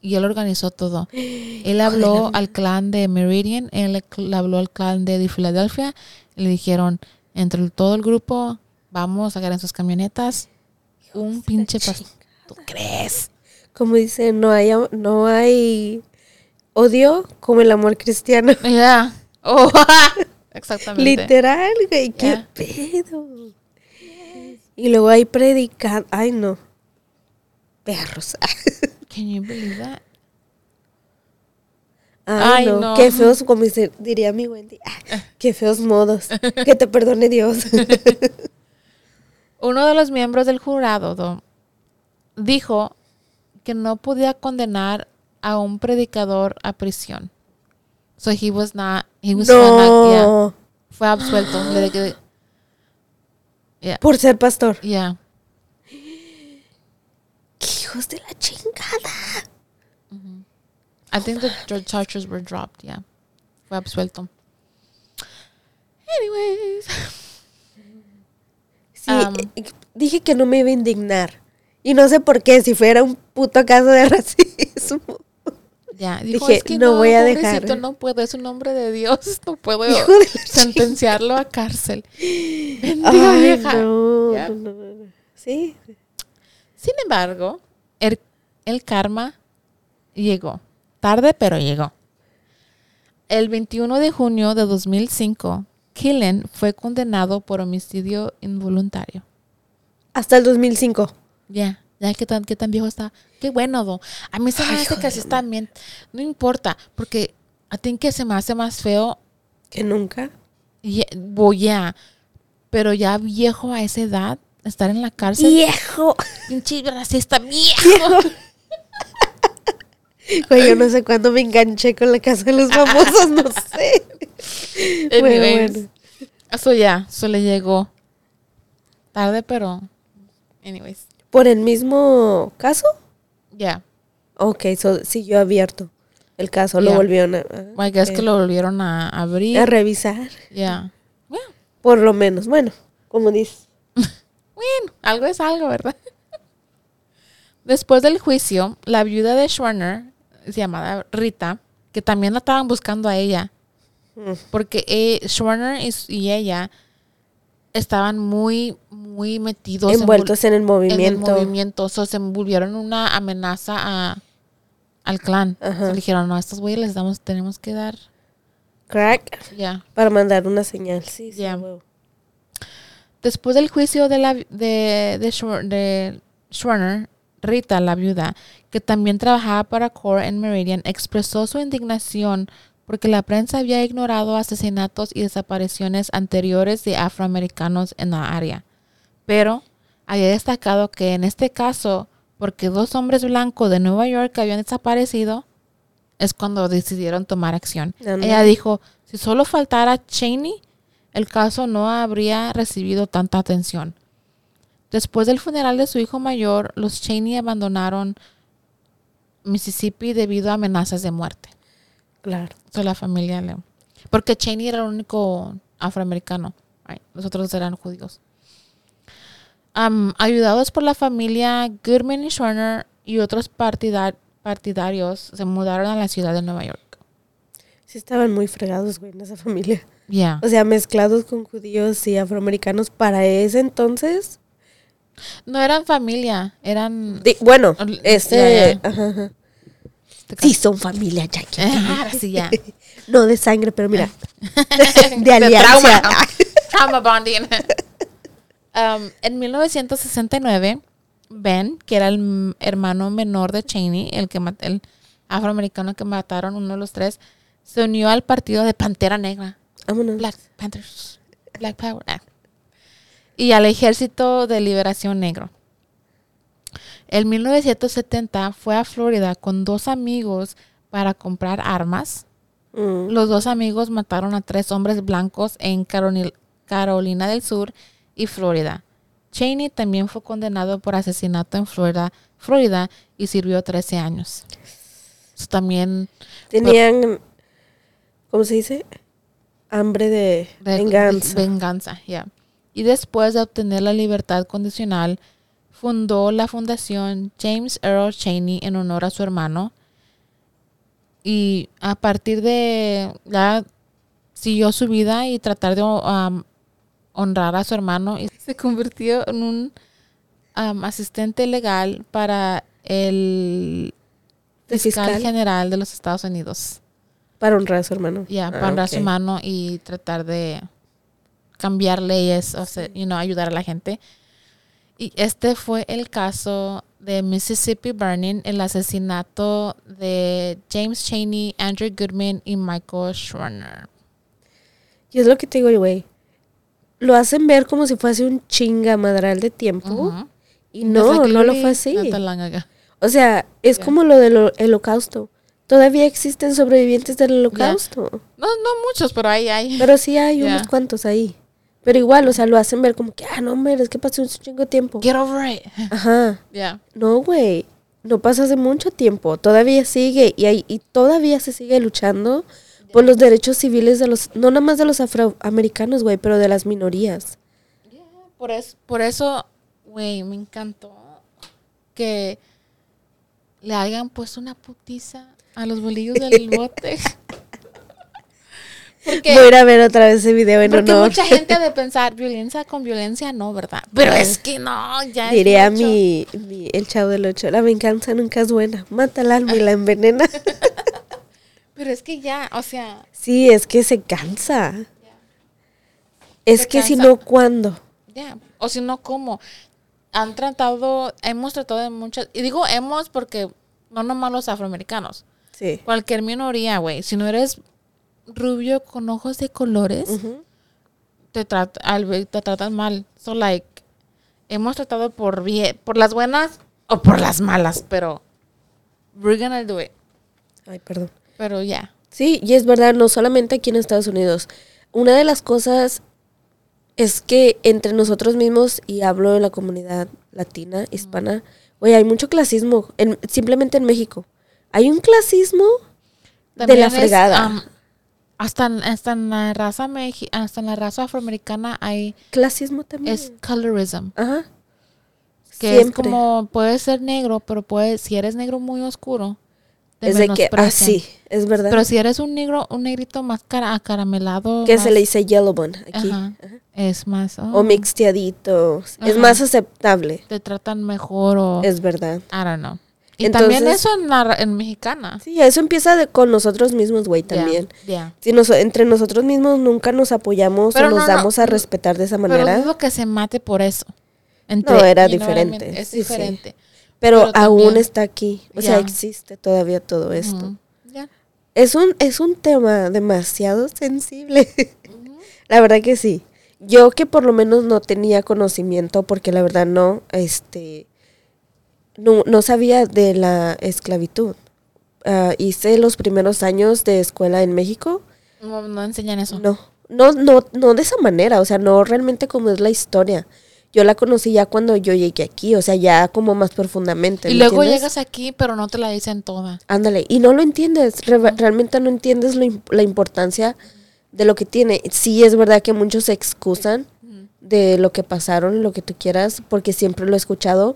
Speaker 2: y él organizó todo. Él habló al clan de Meridian, él habló al clan de, de Filadelfia, le dijeron, entre todo el grupo, vamos a en sus camionetas un pinche pastor. ¿Tú crees?
Speaker 1: Como dice, no hay, no hay odio como el amor cristiano.
Speaker 2: Ya. Oh, exactamente.
Speaker 1: Literal, güey, qué pedo. Y luego hay predicar, ay no. Perros.
Speaker 2: Can you believe that?
Speaker 1: Ay,
Speaker 2: Ay,
Speaker 1: no.
Speaker 2: no.
Speaker 1: Qué feos, como diría mi Wendy. ah, Qué feos modos. Que te perdone Dios.
Speaker 2: Uno de los miembros del jurado do- dijo que no podía condenar a un predicador a prisión. So he was not, he was not- yeah, fue absuelto. Yeah,
Speaker 1: Por ser pastor.
Speaker 2: yeah.
Speaker 1: ¡Qué hijos de la chingada!
Speaker 2: I think the the charges were dropped, yeah. Fue absuelto. Anyways.
Speaker 1: Sí,
Speaker 2: Am.
Speaker 1: eh, dije que no me iba a indignar. Y no sé por qué, si fuera un puto caso de racismo.
Speaker 2: Ya, dijo,
Speaker 1: Dije,
Speaker 2: es que
Speaker 1: no
Speaker 2: no,
Speaker 1: voy a dejar.
Speaker 2: no puedo, es un hombre de Dios, no puedo sentenciarlo a cárcel. Bendiga
Speaker 1: Ay,
Speaker 2: vieja.
Speaker 1: no, no. Sí.
Speaker 2: Sin embargo, el, el karma llegó. Tarde, pero llegó. El 21 de junio de 2005, Killen fue condenado por homicidio involuntario.
Speaker 1: Hasta el 2005.
Speaker 2: Ya, ya que tan, qué tan viejo está. Qué bueno, do. A mí se me
Speaker 1: Ay,
Speaker 2: hace que así está bien. No importa, porque a ti que se me hace más feo,
Speaker 1: Que nunca.
Speaker 2: y- voy a. Pero ya viejo a esa edad, estar en la cárcel.
Speaker 1: ¡Viejo!
Speaker 2: Pinche racista viejo.
Speaker 1: Güey, yo no sé cuándo me enganché con la casa de los famosos, no sé. Bueno, bueno.
Speaker 2: Eso ya, eso le llegó. Tarde, pero. Anyways,
Speaker 1: ¿Por el mismo caso?
Speaker 2: ya.
Speaker 1: Ok, so, siguió abierto el caso, lo volvieron a,
Speaker 2: I guess
Speaker 1: ok.
Speaker 2: que lo volvieron a abrir.
Speaker 1: a revisar.
Speaker 2: Ya.
Speaker 1: Por lo menos, bueno, como dices.
Speaker 2: bueno, algo es algo, ¿verdad? Después del juicio, la viuda de Schwerner, llamada Rita, que también la estaban buscando a ella,
Speaker 1: Mm.
Speaker 2: porque eh, Schwerner y, ella estaban muy, muy metidos
Speaker 1: Envueltos en el
Speaker 2: en
Speaker 1: movimiento.
Speaker 2: el movimiento. O sea, se envolvieron en una amenaza a, al clan.
Speaker 1: Ajá.
Speaker 2: O sea, le dijeron, no, a estos güeyes les damos, tenemos que dar.
Speaker 1: Crack.
Speaker 2: Ya.
Speaker 1: Para mandar una señal, sí, sí.
Speaker 2: Después del juicio de la de, de, Schwer- de Schwerner, Rita, la viuda, que también trabajaba para Core en Meridian, expresó su indignación porque la prensa había ignorado asesinatos y desapariciones anteriores de afroamericanos en la área. Pero había destacado que en este caso, porque dos hombres blancos de Nueva York habían desaparecido, es cuando decidieron tomar acción. Ella dijo, si solo faltara Cheney, el caso no habría recibido tanta atención. Después del funeral de su hijo mayor, los Cheney abandonaron Mississippi debido a amenazas de muerte.
Speaker 1: Claro.
Speaker 2: So, la familia le... Porque Cheney era el único afroamericano. right? Los otros eran judíos. Ayudados por la familia Goodman y Schwerner y otros partida- partidarios, se mudaron a la ciudad de Nueva York.
Speaker 1: Sí estaban muy fregados, güey, en esa familia.
Speaker 2: Ya.
Speaker 1: O sea, mezclados con judíos y afroamericanos para ese entonces.
Speaker 2: No eran familia, eran...
Speaker 1: Di- bueno, este...
Speaker 2: ya, ya.
Speaker 1: ajá, ajá. Sí, son familia, Jackie.
Speaker 2: Ahora sí, ya.
Speaker 1: No de sangre, pero mira.
Speaker 2: de
Speaker 1: alianza.
Speaker 2: trauma. Trauma bonding. Um, en 1969, Ben, que era el hermano menor de Cheney, el, que el afroamericano que mataron, uno de los tres, se unió al partido de Pantera Negra.
Speaker 1: Vámonos.
Speaker 2: Black Panthers. Black Power. ah. Y al Ejército de Liberación Negro. En 1970 fue a Florida con dos amigos para comprar armas.
Speaker 1: Mm.
Speaker 2: Los dos amigos mataron a tres hombres blancos en Carolina del Sur y Florida. Cheney también fue condenado por asesinato en Florida, Florida y sirvió 13 años. So, también
Speaker 1: Tenían, ¿cómo se dice? Hambre de,
Speaker 2: de-
Speaker 1: venganza.
Speaker 2: venganza, ya. Y después de obtener la libertad condicional, fundó la fundación James Earl Cheney en honor a su hermano y a partir de ya siguió su vida y tratar de um, honrar a su hermano y se convirtió en un um, asistente legal para el
Speaker 1: ¿El
Speaker 2: fiscal,
Speaker 1: fiscal?
Speaker 2: general de los Estados Unidos.
Speaker 1: Para honrar a su hermano.
Speaker 2: Ya,
Speaker 1: Ah,
Speaker 2: para honrar a su hermano y tratar de cambiar leyes, o sea, you know, ayudar a la gente. Y este fue el caso de Mississippi Burning, el asesinato de James Cheney, Andrew Goodman y Michael Schwerner.
Speaker 1: Y es lo que te digo, güey. Lo hacen ver como si fuese un chingamadral de tiempo. Y no,
Speaker 2: like
Speaker 1: no lo fue así. O sea, es
Speaker 2: Yeah.
Speaker 1: como lo del ho- holocausto. Todavía existen sobrevivientes del holocausto.
Speaker 2: No, no muchos, pero hay, hay.
Speaker 1: Pero sí hay
Speaker 2: Yeah.
Speaker 1: unos cuantos ahí. Pero igual, o sea, lo hacen ver como que, ah, no, hombre, es que pasó un chingo de tiempo.
Speaker 2: Get over it.
Speaker 1: Ajá.
Speaker 2: Yeah.
Speaker 1: No, güey. No pasa hace mucho tiempo. Todavía sigue. Y, hay, y todavía se sigue luchando por los derechos civiles de los, no nada más de los afroamericanos, güey, pero de las minorías.
Speaker 2: Por eso, por eso, güey, me encantó que le hayan puesto una putiza a los bolillos del bote. Porque
Speaker 1: Voy a ir a ver otra vez ese video en
Speaker 2: porque
Speaker 1: honor.
Speaker 2: mucha gente de pensar, violencia con violencia no, ¿verdad? Pero es que no, ya es
Speaker 1: Diría
Speaker 2: mucho.
Speaker 1: mi, mi- el chavo del ocho, la venganza nunca es buena. Mata al alma y la envenena.
Speaker 2: Pero es que ya, o sea,
Speaker 1: sí, es que se cansa. Es
Speaker 2: Se
Speaker 1: que si no, ¿cuándo?
Speaker 2: ya. O si no, ¿cómo? Han tratado, hemos tratado de muchas, y digo hemos porque no nomás los afroamericanos.
Speaker 1: Sí.
Speaker 2: Cualquier minoría, güey. Si no eres rubio con ojos de colores, te, trat- al- te tratan mal. So, like, hemos tratado por bien, por las buenas o por las malas, pero we're gonna do it.
Speaker 1: Ay, perdón.
Speaker 2: Pero ya.
Speaker 1: Sí, y es verdad, no solamente aquí en Estados Unidos. Una de las cosas es que entre nosotros mismos, y hablo de la comunidad latina, hispana, güey, hay mucho clasismo, en- simplemente en México. Hay un clasismo de la
Speaker 2: es,
Speaker 1: fregada.
Speaker 2: um, hasta, en- hasta en la raza mexi- hasta en la raza afroamericana hay
Speaker 1: clasismo también.
Speaker 2: es colorism,
Speaker 1: Ajá.
Speaker 2: que es
Speaker 1: Siempre.
Speaker 2: como puedes ser negro, pero puedes si eres negro muy oscuro, te
Speaker 1: Es de que, ah,
Speaker 2: menosprecian.
Speaker 1: sí, es verdad.
Speaker 2: Pero si eres un negro, un negrito más cara, acaramelado,
Speaker 1: que se le dice yellow bone aquí.
Speaker 2: Ajá.
Speaker 1: Ajá.
Speaker 2: es más,
Speaker 1: O
Speaker 2: oh,
Speaker 1: mixteadito. Es
Speaker 2: Ajá.
Speaker 1: más aceptable.
Speaker 2: te tratan mejor o
Speaker 1: Es verdad.
Speaker 2: I don't know. Y también eso en, la, en mexicana.
Speaker 1: Sí, eso empieza de- con nosotros mismos, güey, también.
Speaker 2: ya.
Speaker 1: Si nos, entre nosotros mismos nunca nos apoyamos
Speaker 2: Pero
Speaker 1: o nos
Speaker 2: no, no,
Speaker 1: damos a respetar de esa
Speaker 2: Pero
Speaker 1: manera.
Speaker 2: dudo que se mate por eso.
Speaker 1: No, era diferente.
Speaker 2: Es
Speaker 1: Sí, sí.
Speaker 2: diferente.
Speaker 1: pero,
Speaker 2: pero
Speaker 1: aún
Speaker 2: también-
Speaker 1: está aquí. O sea, existe todavía todo esto.
Speaker 2: Ya.
Speaker 1: Es un, es un tema demasiado sensible. la verdad que sí. Yo que por lo menos no tenía conocimiento, porque la verdad no, este, no, no sabía de la esclavitud. Ah, hice los primeros años de escuela en México.
Speaker 2: No, no enseñan eso.
Speaker 1: No, no, no, no de esa manera, o sea, no realmente como es la historia. Yo la conocí ya cuando yo llegué aquí, o sea, ya como más profundamente.
Speaker 2: y
Speaker 1: ¿me
Speaker 2: luego
Speaker 1: entiendes?
Speaker 2: llegas aquí, pero no te la dicen toda.
Speaker 1: Ándale, y no lo entiendes, re- realmente no entiendes lo la importancia de lo que tiene. Sí es verdad que muchos se excusan de lo que pasaron, lo que tú quieras, porque siempre lo he escuchado,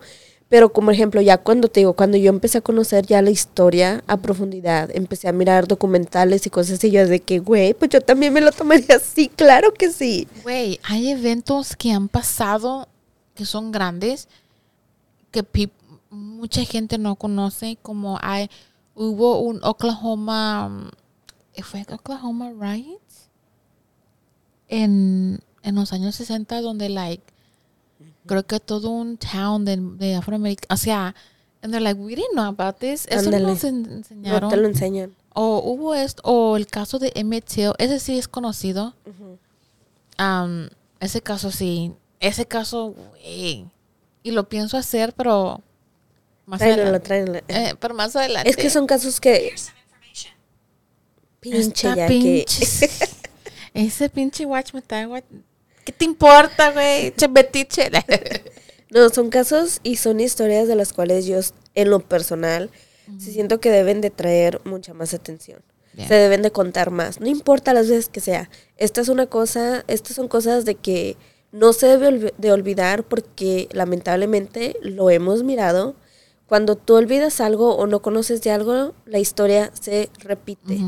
Speaker 1: pero como ejemplo, ya cuando te digo, cuando yo empecé a conocer ya la historia a profundidad, empecé a mirar documentales y cosas así, yo de que, güey, pues yo también me lo tomaría así, claro que sí.
Speaker 2: Güey, hay eventos que han pasado que son grandes que mucha gente no conoce, como hay hubo un Oklahoma um, fue Oklahoma riots en, en los años 60 donde like creo que todo un town de, de afroamericanos, o sea, and they're like we didn't know about this, eso
Speaker 1: Ándale.
Speaker 2: nos en-
Speaker 1: No
Speaker 2: enseñaron.
Speaker 1: te lo enseñan.
Speaker 2: O hubo esto, o el caso de Emmett Till, ese sí es conocido. Am, ese caso sí, ese caso, güey. Y lo pienso hacer, pero más
Speaker 1: Tráenlo,
Speaker 2: adelante.
Speaker 1: tráenlo.
Speaker 2: Eh, pero más adelante.
Speaker 1: Es que son casos que... Pinche
Speaker 2: Esta
Speaker 1: ya que...
Speaker 2: pinche- ese pinche watch me está, ¿Qué te importa, güey? Che betiche.
Speaker 1: No, son casos y son historias de las cuales yo, en lo personal, sí siento que deben de traer mucha más atención. Se deben de contar más. No importa las veces que sea. Esta es una cosa, estas son cosas de que no se debe de olvidar porque lamentablemente lo hemos mirado cuando tú olvidas algo o no conoces de algo, la historia se repite.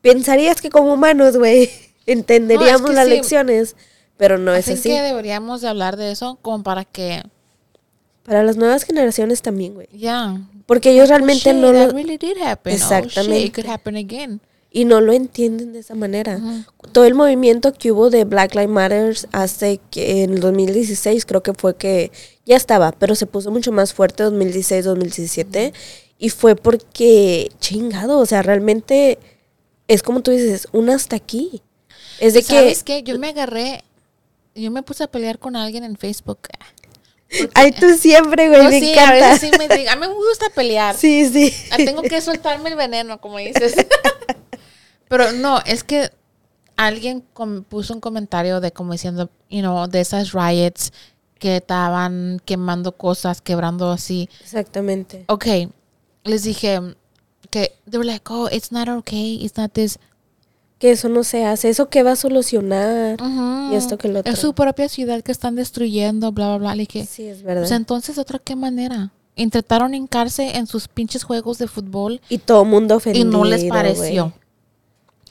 Speaker 1: Pensarías que como humanos, güey, entenderíamos
Speaker 2: que
Speaker 1: las
Speaker 2: sí.
Speaker 1: lecciones, pero no es
Speaker 2: Así que deberíamos de hablar de eso como para que,
Speaker 1: Para las nuevas generaciones también, güey.
Speaker 2: ya.
Speaker 1: Porque ellos
Speaker 2: Oh,
Speaker 1: realmente
Speaker 2: shit,
Speaker 1: no lo,
Speaker 2: really did happen. Oh, shit,
Speaker 1: Exactamente.
Speaker 2: it could happen again.
Speaker 1: y no lo entienden de esa manera.
Speaker 2: Ujú.
Speaker 1: Todo el movimiento que hubo de Black Lives Matter hace que en el 2016 creo que fue que ya estaba, pero se puso mucho más fuerte 2016, 2017 y fue porque chingado, o sea, realmente es como tú dices, un hasta aquí. Es de que
Speaker 2: ¿Sabes qué? Yo me agarré, yo me puse a pelear con alguien en Facebook.
Speaker 1: ay tú siempre, güey, me
Speaker 2: sí,
Speaker 1: encanta.
Speaker 2: a veces sí me digo, a mí me gusta pelear.
Speaker 1: Sí, sí.
Speaker 2: Ah, Tengo que soltarme el veneno, como dices. Pero no, es que alguien puso un comentario de como diciendo, you know, de esas riots que estaban quemando cosas, quebrando así.
Speaker 1: Exactamente.
Speaker 2: Ok, les dije que they were like, oh, it's not okay, it's not this.
Speaker 1: Que eso no se hace, eso que va a solucionar. Y esto que lo otro.
Speaker 2: Es su propia ciudad que están destruyendo, bla, bla, bla. Le dije,
Speaker 1: Sí, es verdad.
Speaker 2: pues entonces, ¿otra qué manera? Intentaron hincarse en sus pinches juegos de fútbol
Speaker 1: y todo mundo
Speaker 2: y
Speaker 1: ofendido.
Speaker 2: no les pareció.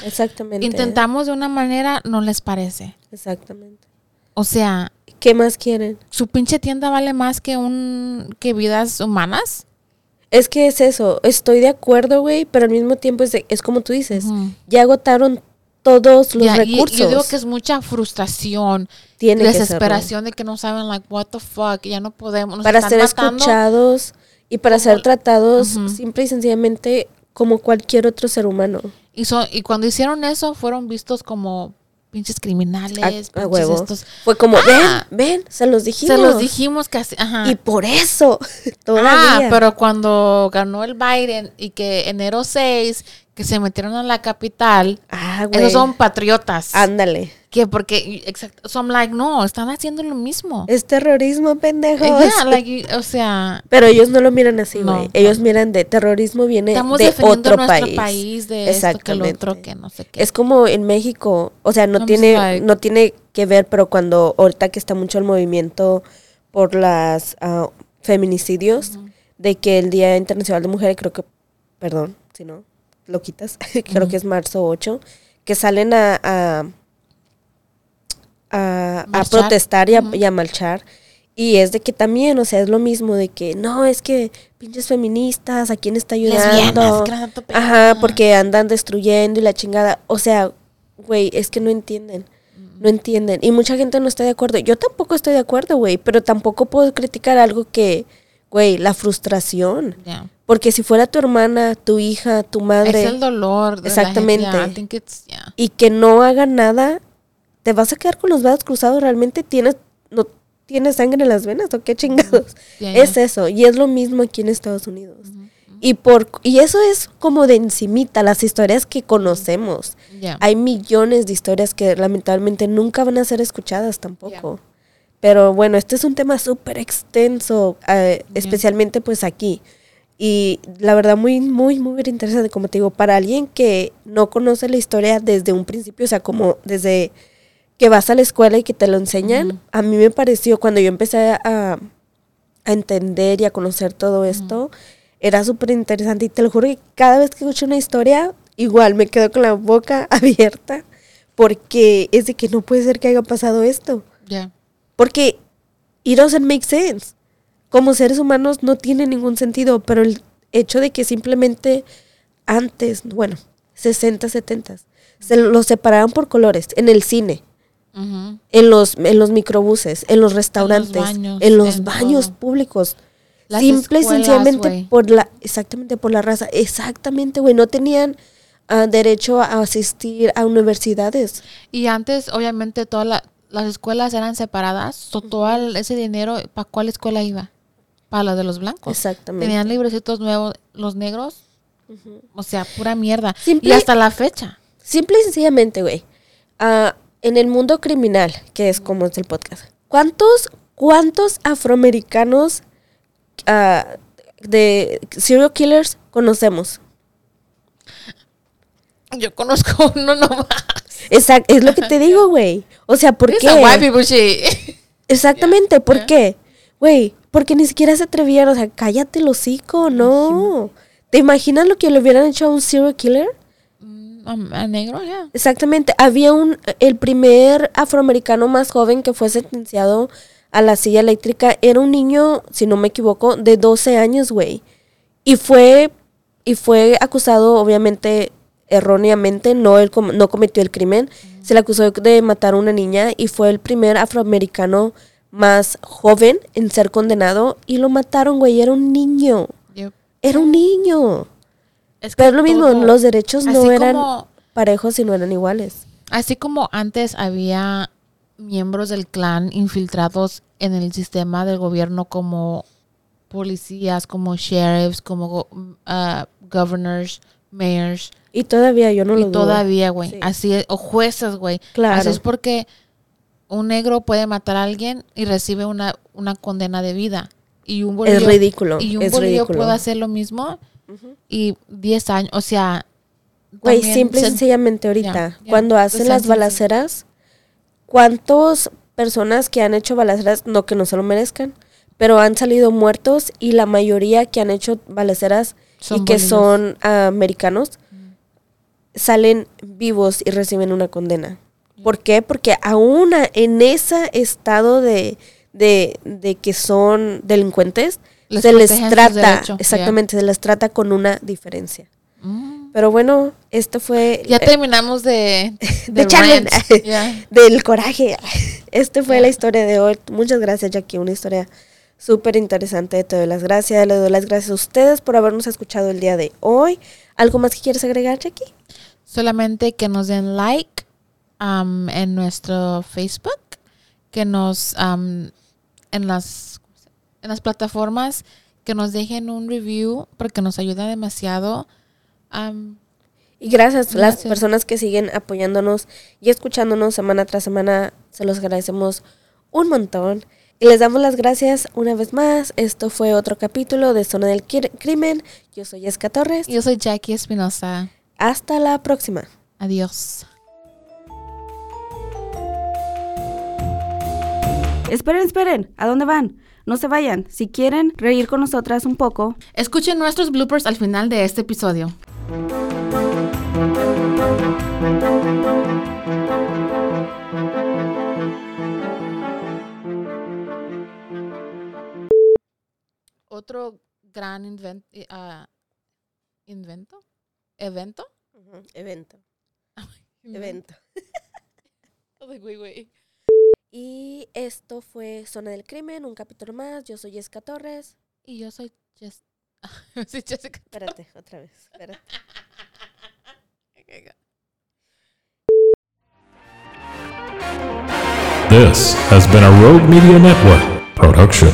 Speaker 1: Exactamente.
Speaker 2: Intentamos de una manera, no les parece.
Speaker 1: Exactamente.
Speaker 2: O sea,
Speaker 1: ¿Qué más quieren?
Speaker 2: su pinche tienda vale más que un que vidas humanas.
Speaker 1: Es que es eso, estoy de acuerdo, güey, pero al mismo tiempo es, de- es como tú dices, ya agotaron todos los
Speaker 2: Ya, y-
Speaker 1: recursos.
Speaker 2: yo digo que es mucha frustración,
Speaker 1: Tiene que
Speaker 2: desesperación de que no saben, like, what the fuck, ya no podemos. nos
Speaker 1: para
Speaker 2: están
Speaker 1: ser
Speaker 2: matando.
Speaker 1: escuchados y para
Speaker 2: como-
Speaker 1: ser tratados simple y sencillamente como cualquier otro ser humano.
Speaker 2: Y, y cuando hicieron eso, fueron vistos como pinches criminales.
Speaker 1: A, a
Speaker 2: pinches
Speaker 1: huevo.
Speaker 2: estos.
Speaker 1: Fue como,
Speaker 2: Ah.
Speaker 1: ven, ven, se los dijimos.
Speaker 2: Se los dijimos casi. Ajá.
Speaker 1: Y por eso,
Speaker 2: Ah,
Speaker 1: todavía.
Speaker 2: pero cuando ganó el Biden y que enero 6, que se metieron a la capital,
Speaker 1: Ah, güey.
Speaker 2: esos son patriotas.
Speaker 1: Ándale.
Speaker 2: Que porque, exacto, son like, no, están haciendo lo mismo.
Speaker 1: Es terrorismo, pendejos.
Speaker 2: Yeah, like, you- o sea,
Speaker 1: Pero ellos no lo miran así, güey.
Speaker 2: no.
Speaker 1: Ellos miran de terrorismo viene
Speaker 2: estamos
Speaker 1: de
Speaker 2: defendiendo
Speaker 1: otro
Speaker 2: nuestro
Speaker 1: país.
Speaker 2: país, de esto, que lo otro, que no sé qué.
Speaker 1: Es como en México, o sea, no
Speaker 2: I'm
Speaker 1: tiene,
Speaker 2: like-
Speaker 1: no tiene que ver, pero cuando ahorita que está mucho el movimiento por las ah, feminicidios, de que el Día Internacional de Mujeres, creo que, perdón, si no, lo quitas, creo que es marzo 8, que salen a, a, a, protestar y a,
Speaker 2: Ujú.
Speaker 1: y a marchar. Y es de que también, o sea, es lo mismo de que, no, es que pinches feministas, ¿a quién está ayudando?
Speaker 2: Lesbianas.
Speaker 1: Ajá, porque andan destruyendo y la chingada. O sea, güey, es que no entienden. No entienden. Y mucha gente no está de acuerdo. Yo tampoco estoy de acuerdo, güey. Pero tampoco puedo criticar algo que, güey, la frustración.
Speaker 2: Yeah.
Speaker 1: Porque si fuera tu hermana, tu hija, tu madre,
Speaker 2: Es el dolor. de la
Speaker 1: Exactamente.
Speaker 2: gente, yeah, I think it's- yeah.
Speaker 1: y que no haga nada, te vas a quedar con los brazos cruzados. Realmente tienes, no tienes sangre en las venas o qué chingados.
Speaker 2: Yeah, yeah.
Speaker 1: Es eso. Y es lo mismo aquí en Estados Unidos. Y por y eso es como de encimita las historias que conocemos.
Speaker 2: Yeah.
Speaker 1: Hay millones de historias que lamentablemente nunca van a ser escuchadas tampoco. Pero bueno, este es un tema súper extenso, eh, especialmente pues aquí. Y la verdad muy, muy, muy interesante, como te digo, para alguien que no conoce la historia desde un principio, o sea, como desde que vas a la escuela y que te lo enseñan, a mí me pareció, cuando yo empecé a, a entender y a conocer todo esto, era súper interesante. Y te lo juro que cada vez que escucho una historia, igual me quedo con la boca abierta, porque es de que no puede ser que haya pasado esto.
Speaker 2: Yeah.
Speaker 1: Porque it doesn't make sense. Como seres humanos no tiene ningún sentido, pero el hecho de que simplemente antes, bueno, 60, 70, se los separaban por colores en el cine, En los en los microbuses, en los restaurantes,
Speaker 2: baños,
Speaker 1: en los
Speaker 2: en
Speaker 1: baños públicos.
Speaker 2: Las
Speaker 1: Simple y sencillamente por la exactamente por la raza, exactamente, güey, no tenían ah, derecho a asistir a universidades.
Speaker 2: Y antes, obviamente, todas la- las escuelas eran separadas. So, todo el- ese dinero, ¿para cuál escuela iba? Para la de los blancos.
Speaker 1: Exactamente.
Speaker 2: Tenían librecitos nuevos. Los negros, o sea, pura mierda.
Speaker 1: Simple-
Speaker 2: Y hasta la fecha.
Speaker 1: Simple y sencillamente, güey. ah, en el mundo criminal, que es como es el podcast, ¿cuántos, cuántos afroamericanos ah, de serial killers conocemos?
Speaker 2: Yo conozco uno nomás.
Speaker 1: Exacto, es lo que te digo, güey. O sea, ¿por
Speaker 2: It's
Speaker 1: qué?
Speaker 2: white people shit.
Speaker 1: Exactamente, ¿por qué? Güey, Porque ni siquiera se atrevían, o sea, cállate el hocico, no. ¿Te imaginas lo que le hubieran hecho a un serial killer?
Speaker 2: A, a negro, ya.
Speaker 1: Exactamente, había un, el primer afroamericano más joven que fue sentenciado a la silla eléctrica, era un niño, si no me equivoco, de 12 años, güey. Y fue, y fue acusado, obviamente, erróneamente, no, él com- no cometió el crimen, se le acusó de matar a una niña y fue el primer afroamericano más joven en ser condenado y lo mataron, güey, era un niño,
Speaker 2: Yep.
Speaker 1: era un niño.
Speaker 2: Es que
Speaker 1: Pero es lo mismo,
Speaker 2: todo-
Speaker 1: los derechos no eran
Speaker 2: como-
Speaker 1: parejos y no eran iguales.
Speaker 2: Así como antes había miembros del clan infiltrados en el sistema del gobierno como policías, como sheriffs, como go- ah, governors, mayors,
Speaker 1: Y todavía yo no lo
Speaker 2: y
Speaker 1: dudo.
Speaker 2: todavía, güey,
Speaker 1: Sí.
Speaker 2: así es, o jueces, güey.
Speaker 1: Claro.
Speaker 2: Así es porque un negro puede matar a alguien y recibe una, una condena de vida. Y un
Speaker 1: Es
Speaker 2: bolillo,
Speaker 1: ridículo.
Speaker 2: y un
Speaker 1: es
Speaker 2: bolillo puede hacer lo mismo y 10 años, o sea...
Speaker 1: Güey, simple y
Speaker 2: se-
Speaker 1: sencillamente ahorita, cuando hacen las balaceras, ¿cuántas personas que han hecho balaceras, no que no se lo merezcan, pero han salido muertos y la mayoría que han hecho balaceras
Speaker 2: Son
Speaker 1: y que son americanos salen vivos y reciben una condena? ¿Por qué? Porque aún en ese estado de, de, de que son delincuentes,
Speaker 2: Les
Speaker 1: se les trata, exactamente, se les trata con una diferencia.
Speaker 2: Mm.
Speaker 1: Pero bueno, esto fue
Speaker 2: Ya
Speaker 1: eh,
Speaker 2: terminamos de,
Speaker 1: de
Speaker 2: de
Speaker 1: del coraje. Este fue la historia de hoy. Muchas gracias, Jackie. Una historia súper interesante. Te doy las gracias. Le doy las gracias a ustedes por habernos escuchado el día de hoy. ¿Algo más que quieres agregar, Jackie?
Speaker 2: Solamente que nos den like am, en nuestro Facebook, que nos am, en las en las plataformas que nos dejen un review porque nos ayuda demasiado. Am,
Speaker 1: Y gracias a las
Speaker 2: Gracias.
Speaker 1: personas que siguen apoyándonos y escuchándonos semana tras semana. Se los agradecemos un montón. Y les damos las gracias una vez más. Esto fue otro capítulo de Zona del Quir- Crimen. Yo soy Esca Torres.
Speaker 2: yo soy Jackie Espinosa.
Speaker 1: Hasta la próxima.
Speaker 2: Adiós.
Speaker 4: Esperen, esperen, ¿a dónde van? No se vayan. Si quieren reír con nosotras un poco,
Speaker 2: Escuchen nuestros bloopers al final de este episodio. Otro gran inven- eh, ah, invento, evento,
Speaker 1: Evento. Evento.
Speaker 2: Ay, güey, güey.
Speaker 1: Y esto fue Zona del Crimen, un capítulo más. Yo soy Esca Torres.
Speaker 2: Y yo soy Jess. soy Jessica.
Speaker 1: Espérate, otra vez. Espérate.
Speaker 3: This has been a Rogue Media Network production.